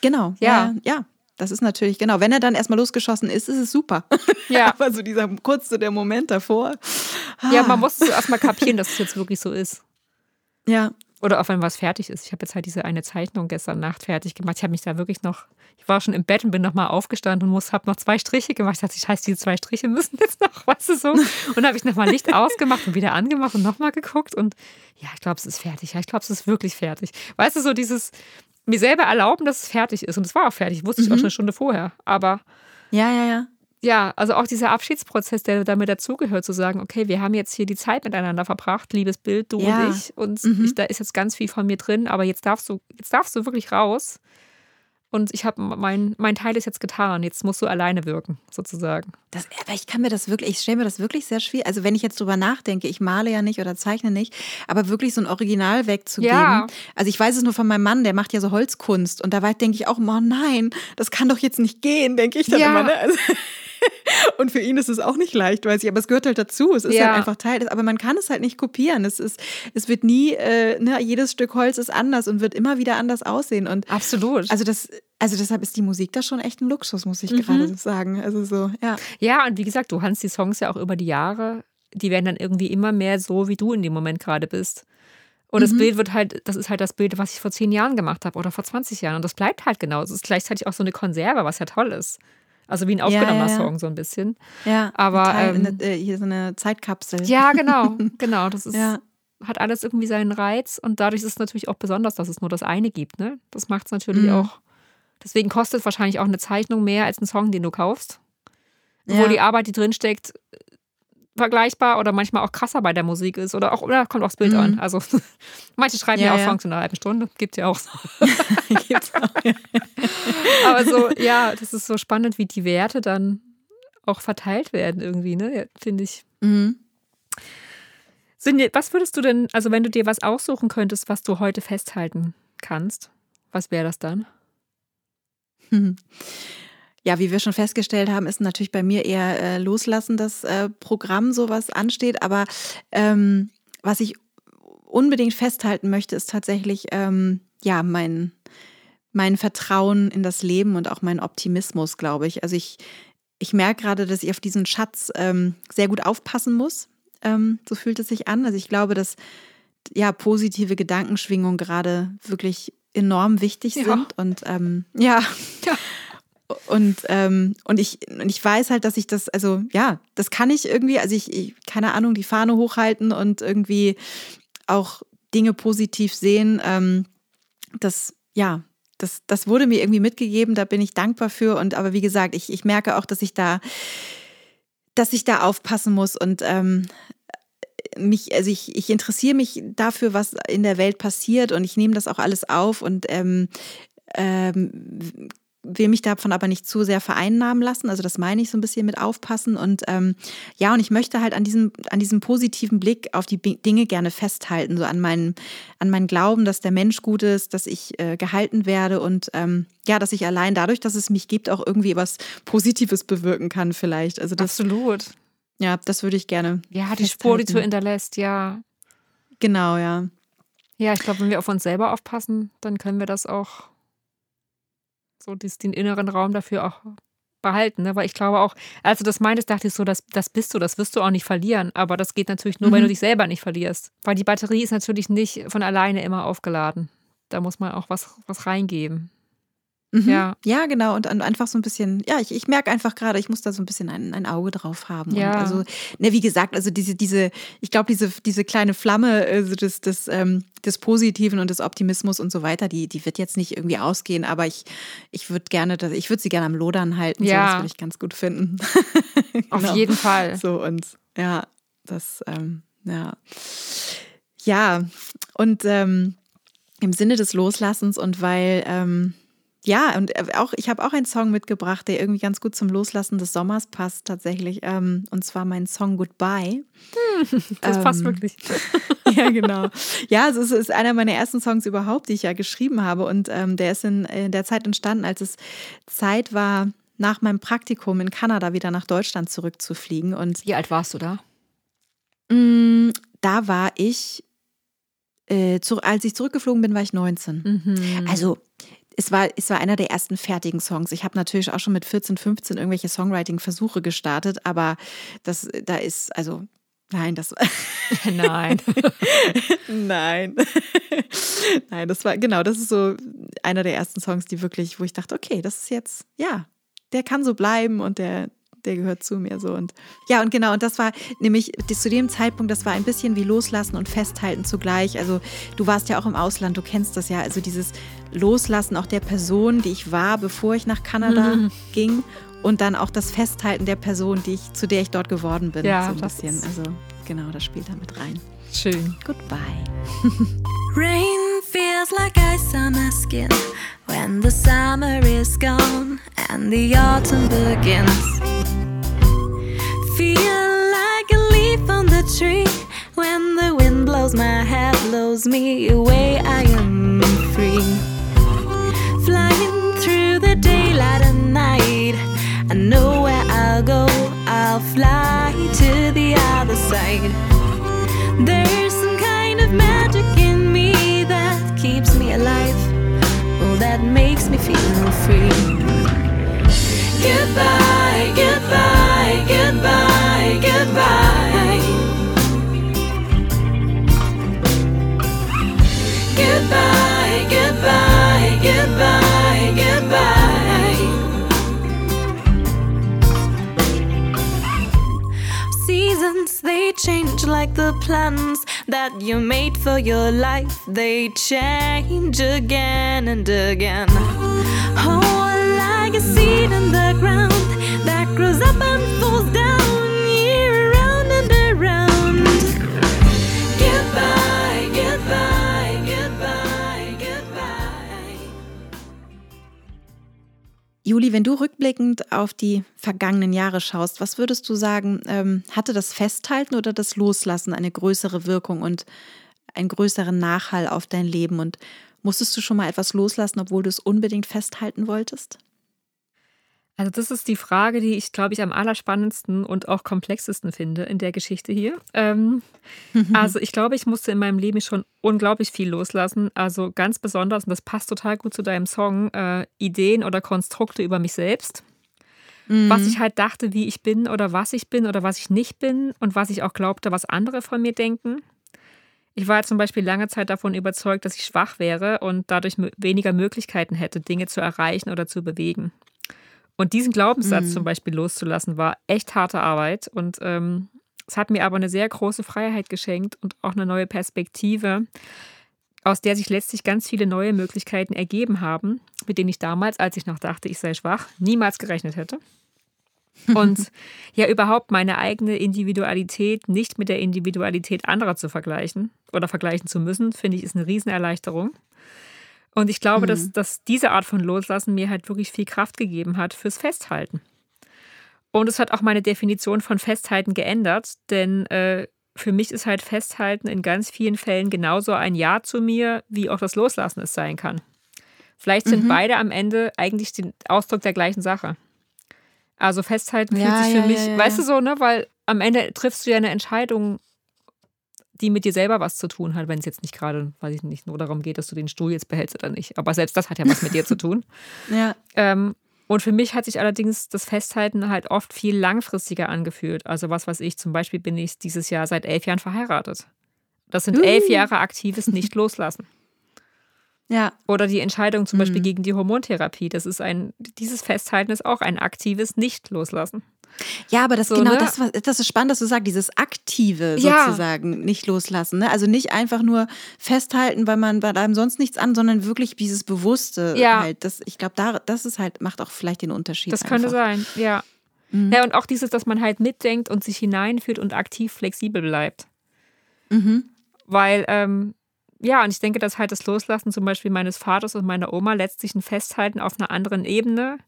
genau. Ja. Ja. ja. Das ist natürlich, genau. Wenn er dann erstmal losgeschossen ist, ist es super. ja, Aber so dieser kurz so der Moment davor. ja ah, man muss es erstmal kapieren, dass es jetzt wirklich so ist. Ja, Oder auch wenn was fertig ist. Ich habe jetzt halt diese eine Zeichnung gestern Nacht fertig gemacht. Ich habe mich da wirklich noch, ich war schon im Bett und bin nochmal aufgestanden und muss, habe noch zwei Striche gemacht. Ich dachte, scheiße, diese zwei Striche müssen jetzt noch, weißt du so. Und habe ich nochmal Licht ausgemacht und wieder angemacht und nochmal geguckt. Und ja, ich glaube, es ist fertig. Ja, ich glaube, es ist wirklich fertig. Weißt du, so dieses, mir selber erlauben, dass es fertig ist. Und es war auch fertig. Wusste ich auch schon eine Stunde vorher. Aber ja, ja, ja. Ja, also auch dieser Abschiedsprozess, der damit dazugehört, zu sagen, okay, wir haben jetzt hier die Zeit miteinander verbracht, liebes Bild, du Ja. und ich. Und Mhm. ich, da ist jetzt ganz viel von mir drin, aber jetzt darfst du, jetzt darfst du wirklich raus. Und ich habe mein, mein Teil ist jetzt getan. Jetzt musst du alleine wirken, sozusagen. Das, aber ich kann mir das wirklich, ich stelle mir das wirklich sehr schwierig. Also wenn ich jetzt drüber nachdenke, ich male ja nicht oder zeichne nicht, aber wirklich so ein Original wegzugeben. Ja. Also ich weiß es nur von meinem Mann, der macht ja so Holzkunst und dabei denke ich auch, oh nein, das kann doch jetzt nicht gehen, denke ich dann Ja. immer. Ne? Also, und für ihn ist es auch nicht leicht, weiß ich, aber es gehört halt dazu. Es ist Ja. halt einfach Teil des, aber man kann es halt nicht kopieren. Es ist, es wird nie, äh, ne, jedes Stück Holz ist anders und wird immer wieder anders aussehen. Und Absolut. also das, also deshalb ist die Musik da schon echt ein Luxus, muss ich Mhm. gerade sagen. Also so, ja. ja, und wie gesagt, du hast die Songs ja auch über die Jahre, die werden dann irgendwie immer mehr so, wie du in dem Moment gerade bist. Und Mhm. das Bild wird halt, das ist halt das Bild, was ich vor zehn Jahren gemacht habe oder vor 20 Jahren. Und das bleibt halt genau. Es ist gleichzeitig auch so eine Konserve, was ja toll ist. Also wie ein aufgenommener ja, ja. Song so ein bisschen. Ja, Aber, Teil, ähm, eine, äh, hier so eine Zeitkapsel. Ja, genau, genau. Das ist, Ja. hat alles irgendwie seinen Reiz und dadurch ist es natürlich auch besonders, dass es nur das eine gibt. Ne? Das macht es natürlich Mhm. auch. Deswegen kostet wahrscheinlich auch eine Zeichnung mehr als ein Song, den du kaufst. Obwohl Ja. die Arbeit, die drinsteckt, vergleichbar oder manchmal auch krasser bei der Musik ist oder auch oder kommt aufs Bild Mhm. an. Also manche schreiben ja, Ja, auch ja. Songs in einer halben Stunde, gibt ja auch so. Gibt's auch. Aber so, ja, das ist so spannend, wie die Werte dann auch verteilt werden irgendwie, ne? Ja, Finde ich. Mhm. Sinje, was würdest du denn, also wenn du dir was aussuchen könntest, was du heute festhalten kannst, was wäre das dann? Hm. Ja, wie wir schon festgestellt haben, ist natürlich bei mir eher äh, loslassen das äh, Programm, sowas ansteht. Aber ähm, was ich unbedingt festhalten möchte, ist tatsächlich ähm, ja mein mein Vertrauen in das Leben und auch mein Optimismus, glaube ich. Also ich ich merke gerade, dass ich auf diesen Schatz ähm, sehr gut aufpassen muss. Ähm, so fühlt es sich an. Also ich glaube, dass ja positive Gedankenschwingungen gerade wirklich enorm wichtig ja. sind und ähm, ja. ja. Und, ähm, und, ich, und ich weiß halt, dass ich das, also ja, das kann ich irgendwie, also ich, ich, keine Ahnung, die Fahne hochhalten und irgendwie auch Dinge positiv sehen. Ähm, das, ja, das, das wurde mir irgendwie mitgegeben, da bin ich dankbar für. Und aber wie gesagt, ich, ich merke auch, dass ich da, dass ich da aufpassen muss und ähm, mich, also ich, ich interessiere mich dafür, was in der Welt passiert und ich nehme das auch alles auf und ähm, ähm, will mich davon aber nicht zu sehr vereinnahmen lassen. Also das meine ich so ein bisschen mit aufpassen. Und ähm, ja, und ich möchte halt an diesem, an diesem positiven Blick auf die Dinge gerne festhalten, so an meinen, an meinen Glauben, dass der Mensch gut ist, dass ich äh, gehalten werde und ähm, ja, dass ich allein dadurch, dass es mich gibt, auch irgendwie was Positives bewirken kann, vielleicht. Also das, Absolut. Ja, das würde ich gerne. Ja, die festhalten. Spur, die du hinterlässt, ja. Genau, ja. Ja, ich glaube, wenn wir auf uns selber aufpassen, dann können wir das auch so dies, den inneren Raum dafür auch behalten. Ne? Weil ich glaube auch, als du das meintest, dachte ich so, das, das bist du, das wirst du auch nicht verlieren. Aber das geht natürlich nur, mhm. wenn du dich selber nicht verlierst. Weil die Batterie ist natürlich nicht von alleine immer aufgeladen. Da muss man auch was, was reingeben. Mhm. Ja. ja, genau. Und einfach so ein bisschen, ja, ich, ich merke einfach gerade, ich muss da so ein bisschen ein, ein Auge drauf haben. Ja. Und also, ne, wie gesagt, also diese, diese, ich glaube, diese, diese kleine Flamme also des, des, ähm, des Positiven und des Optimismus und so weiter, die, die wird jetzt nicht irgendwie ausgehen, aber ich, ich würde gerne, ich würde sie gerne am Lodern halten. Ja. So, das würde ich ganz gut finden. genau. Auf jeden Fall. So, und ja, das, ähm, ja. Ja, und ähm, im Sinne des Loslassens und weil, ähm, ja, und äh, auch ich habe auch einen Song mitgebracht, der irgendwie ganz gut zum Loslassen des Sommers passt tatsächlich. Ähm, und zwar mein Song Goodbye. Hm, das ähm, passt wirklich. ja, genau. Ja, also es ist einer meiner ersten Songs überhaupt, die ich ja geschrieben habe. Und ähm, der ist in, in der Zeit entstanden, als es Zeit war, nach meinem Praktikum in Kanada wieder nach Deutschland zurückzufliegen. Und Wie alt warst du da? Mh, mm, da war ich, äh, zu, als ich zurückgeflogen bin, war ich 19. Mhm. Also es war, es war einer der ersten fertigen Songs. Ich habe natürlich auch schon mit 14, 15 irgendwelche Songwriting-Versuche gestartet, aber das, da ist, also, nein, das Nein. nein. nein, das war, genau, das ist so einer der ersten Songs, die wirklich, wo ich dachte, okay, das ist jetzt, ja, der kann so bleiben und der, der gehört zu mir so. Und ja und genau und das war nämlich zu dem Zeitpunkt das war ein bisschen wie loslassen und festhalten zugleich. Also du warst ja auch im Ausland du kennst das ja. Also dieses Loslassen auch der Person die ich war bevor ich nach Kanada mhm. ging. Und dann auch das Festhalten der Person die ich zu der ich dort geworden bin ja, so ein bisschen. also genau das spielt da mit rein. Schön. Goodbye. Rain feels like ice on my skin when the summer is gone and the autumn begins. Feel like a leaf on the tree when the wind blows my head, blows me away. I am free, flying through the daylight and night. I know where I'll go, I'll fly to the other side. There's some kind of magic in alive, oh, that makes me feel free. Goodbye, goodbye, goodbye, goodbye. They change like the plans that you made for your life. They change again and again. Oh, like a seed in the ground that grows up and falls down Juli, wenn du rückblickend auf die vergangenen Jahre schaust, was würdest du sagen, ähm, hatte das Festhalten oder das Loslassen eine größere Wirkung und einen größeren Nachhall auf dein Leben? Und musstest du schon mal etwas loslassen, obwohl du es unbedingt festhalten wolltest? Also das ist die Frage, die ich, glaube ich, am allerspannendsten und auch komplexesten finde in der Geschichte hier. Ähm, also ich glaube, ich musste in meinem Leben schon unglaublich viel loslassen. Also ganz besonders, und das passt total gut zu deinem Song, äh, Ideen oder Konstrukte über mich selbst. Mhm. Was ich halt dachte, wie ich bin oder was ich bin oder was ich nicht bin und was ich auch glaubte, was andere von mir denken. Ich war zum Beispiel lange Zeit davon überzeugt, dass ich schwach wäre und dadurch weniger Möglichkeiten hätte, Dinge zu erreichen oder zu bewegen. Und diesen Glaubenssatz mhm. zum Beispiel loszulassen, war echt harte Arbeit. Und ähm, es hat mir aber eine sehr große Freiheit geschenkt und auch eine neue Perspektive, aus der sich letztlich ganz viele neue Möglichkeiten ergeben haben, mit denen ich damals, als ich noch dachte, ich sei schwach, niemals gerechnet hätte. Und ja, überhaupt meine eigene Individualität nicht mit der Individualität anderer zu vergleichen oder vergleichen zu müssen, finde ich, ist eine Riesenerleichterung. Und ich glaube, mhm. dass, dass diese Art von Loslassen mir halt wirklich viel Kraft gegeben hat fürs Festhalten. Und es hat auch meine Definition von Festhalten geändert, denn äh, für mich ist halt Festhalten in ganz vielen Fällen genauso ein Ja zu mir, wie auch das Loslassen es sein kann. Vielleicht sind mhm. beide am Ende eigentlich den Ausdruck der gleichen Sache. Also Festhalten ja, fühlt sich für ja, mich, ja, weißt du so, ne, weil am Ende triffst du ja eine Entscheidung die mit dir selber was zu tun hat, wenn es jetzt nicht gerade, weiß ich nicht, nur darum geht, dass du den Stuhl jetzt behältst oder nicht. Aber selbst das hat ja was mit dir zu tun. Ja. Ähm, und für mich hat sich allerdings das Festhalten halt oft viel langfristiger angefühlt. Also was weiß ich, zum Beispiel bin ich dieses Jahr seit elf Jahren verheiratet. Das sind uh. elf Jahre aktives Nicht-Loslassen. Ja. Oder die Entscheidung zum Beispiel mhm. gegen die Hormontherapie. Das ist ein, dieses Festhalten ist auch ein aktives Nicht-Loslassen. Ja, aber das so, genau ne? das, das ist spannend, dass du sagst, dieses aktive sozusagen ja. nicht loslassen. Ne? Also nicht einfach nur festhalten, weil man bei einem sonst nichts an, sondern wirklich dieses Bewusste ja. halt. Das, ich glaube, da, das ist halt, macht auch vielleicht den Unterschied. Das einfach. könnte sein, ja. Mhm. Ja, und auch dieses, dass man halt mitdenkt und sich hineinfühlt und aktiv flexibel bleibt. Mhm. Weil, ähm, ja, und ich denke, dass halt das Loslassen zum Beispiel meines Vaters und meiner Oma letztlich ein Festhalten auf einer anderen Ebene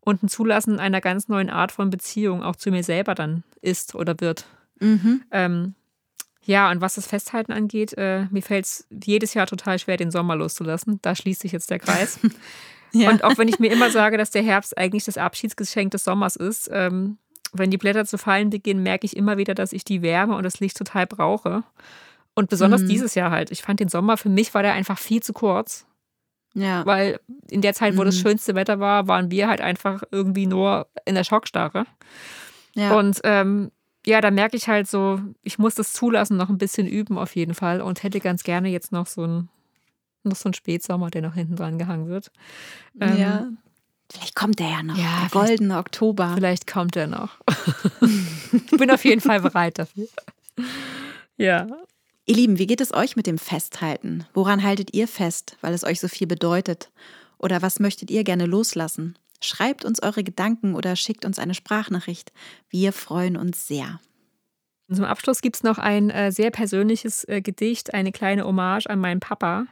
und ein Zulassen einer ganz neuen Art von Beziehung auch zu mir selber dann ist oder wird. Mhm. Ähm, ja, und was das Festhalten angeht, äh, mir fällt es jedes Jahr total schwer, den Sommer loszulassen. Da schließt sich jetzt der Kreis. ja. Und auch wenn ich mir immer sage, dass der Herbst eigentlich das Abschiedsgeschenk des Sommers ist, ähm, wenn die Blätter zu fallen beginnen, merke ich immer wieder, dass ich die Wärme und das Licht total brauche. Und besonders mhm. dieses Jahr halt. Ich fand den Sommer, für mich war der einfach viel zu kurz. Ja. Weil in der Zeit, wo mhm. das schönste Wetter war, waren wir halt einfach irgendwie nur in der Schockstarre. Ja. Und ähm, ja, da merke ich halt so, ich muss das zulassen, noch ein bisschen üben auf jeden Fall und hätte ganz gerne jetzt noch so ein noch so ein Spätsommer, der noch hinten dran gehangen wird. Ähm, ja. Vielleicht kommt der ja noch. Ja, der goldene Oktober. Vielleicht kommt er noch. ich bin auf jeden Fall bereit dafür. Ja. Ihr Lieben, wie geht es euch mit dem Festhalten? Woran haltet ihr fest, weil es euch so viel bedeutet? Oder was möchtet ihr gerne loslassen? Schreibt uns eure Gedanken oder schickt uns eine Sprachnachricht. Wir freuen uns sehr. Zum Abschluss gibt es noch ein äh, sehr persönliches äh, Gedicht, eine kleine Hommage an meinen Papa,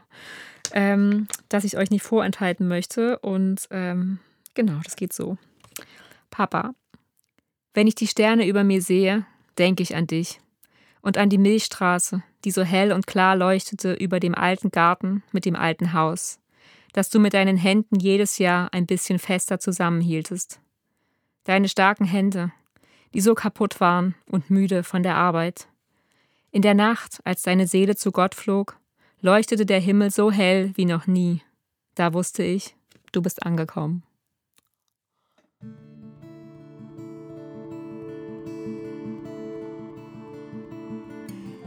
ähm, das ich euch nicht vorenthalten möchte. Und ähm, genau, das geht so. Papa, wenn ich die Sterne über mir sehe, denke ich an dich und an die Milchstraße, die so hell und klar leuchtete über dem alten Garten mit dem alten Haus, das du mit deinen Händen jedes Jahr ein bisschen fester zusammenhieltest. Deine starken Hände, die so kaputt waren und müde von der Arbeit. In der Nacht, als deine Seele zu Gott flog, leuchtete der Himmel so hell wie noch nie. Da wusste ich, du bist angekommen.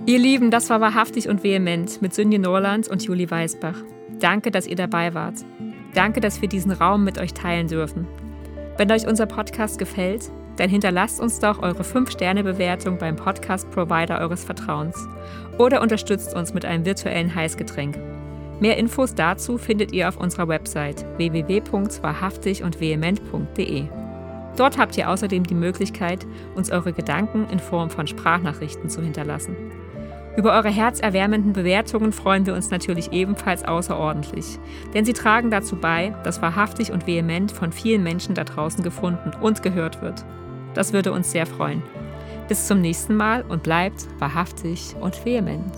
Ihr Lieben, das war wahrhaftig und vehement mit Sünje Norland und Julie Weisbach. Danke, dass ihr dabei wart. Danke, dass wir diesen Raum mit euch teilen dürfen. Wenn euch unser Podcast gefällt, dann hinterlasst uns doch eure 5-Sterne-Bewertung beim Podcast-Provider eures Vertrauens oder unterstützt uns mit einem virtuellen Heißgetränk. Mehr Infos dazu findet ihr auf unserer Website www.wahrhaftig und vehement.de. Dort habt ihr außerdem die Möglichkeit, uns eure Gedanken in Form von Sprachnachrichten zu hinterlassen. Über eure herzerwärmenden Bewertungen freuen wir uns natürlich ebenfalls außerordentlich, denn sie tragen dazu bei, dass wahrhaftig und vehement von vielen Menschen da draußen gefunden und gehört wird. Das würde uns sehr freuen. Bis zum nächsten Mal und bleibt wahrhaftig und vehement.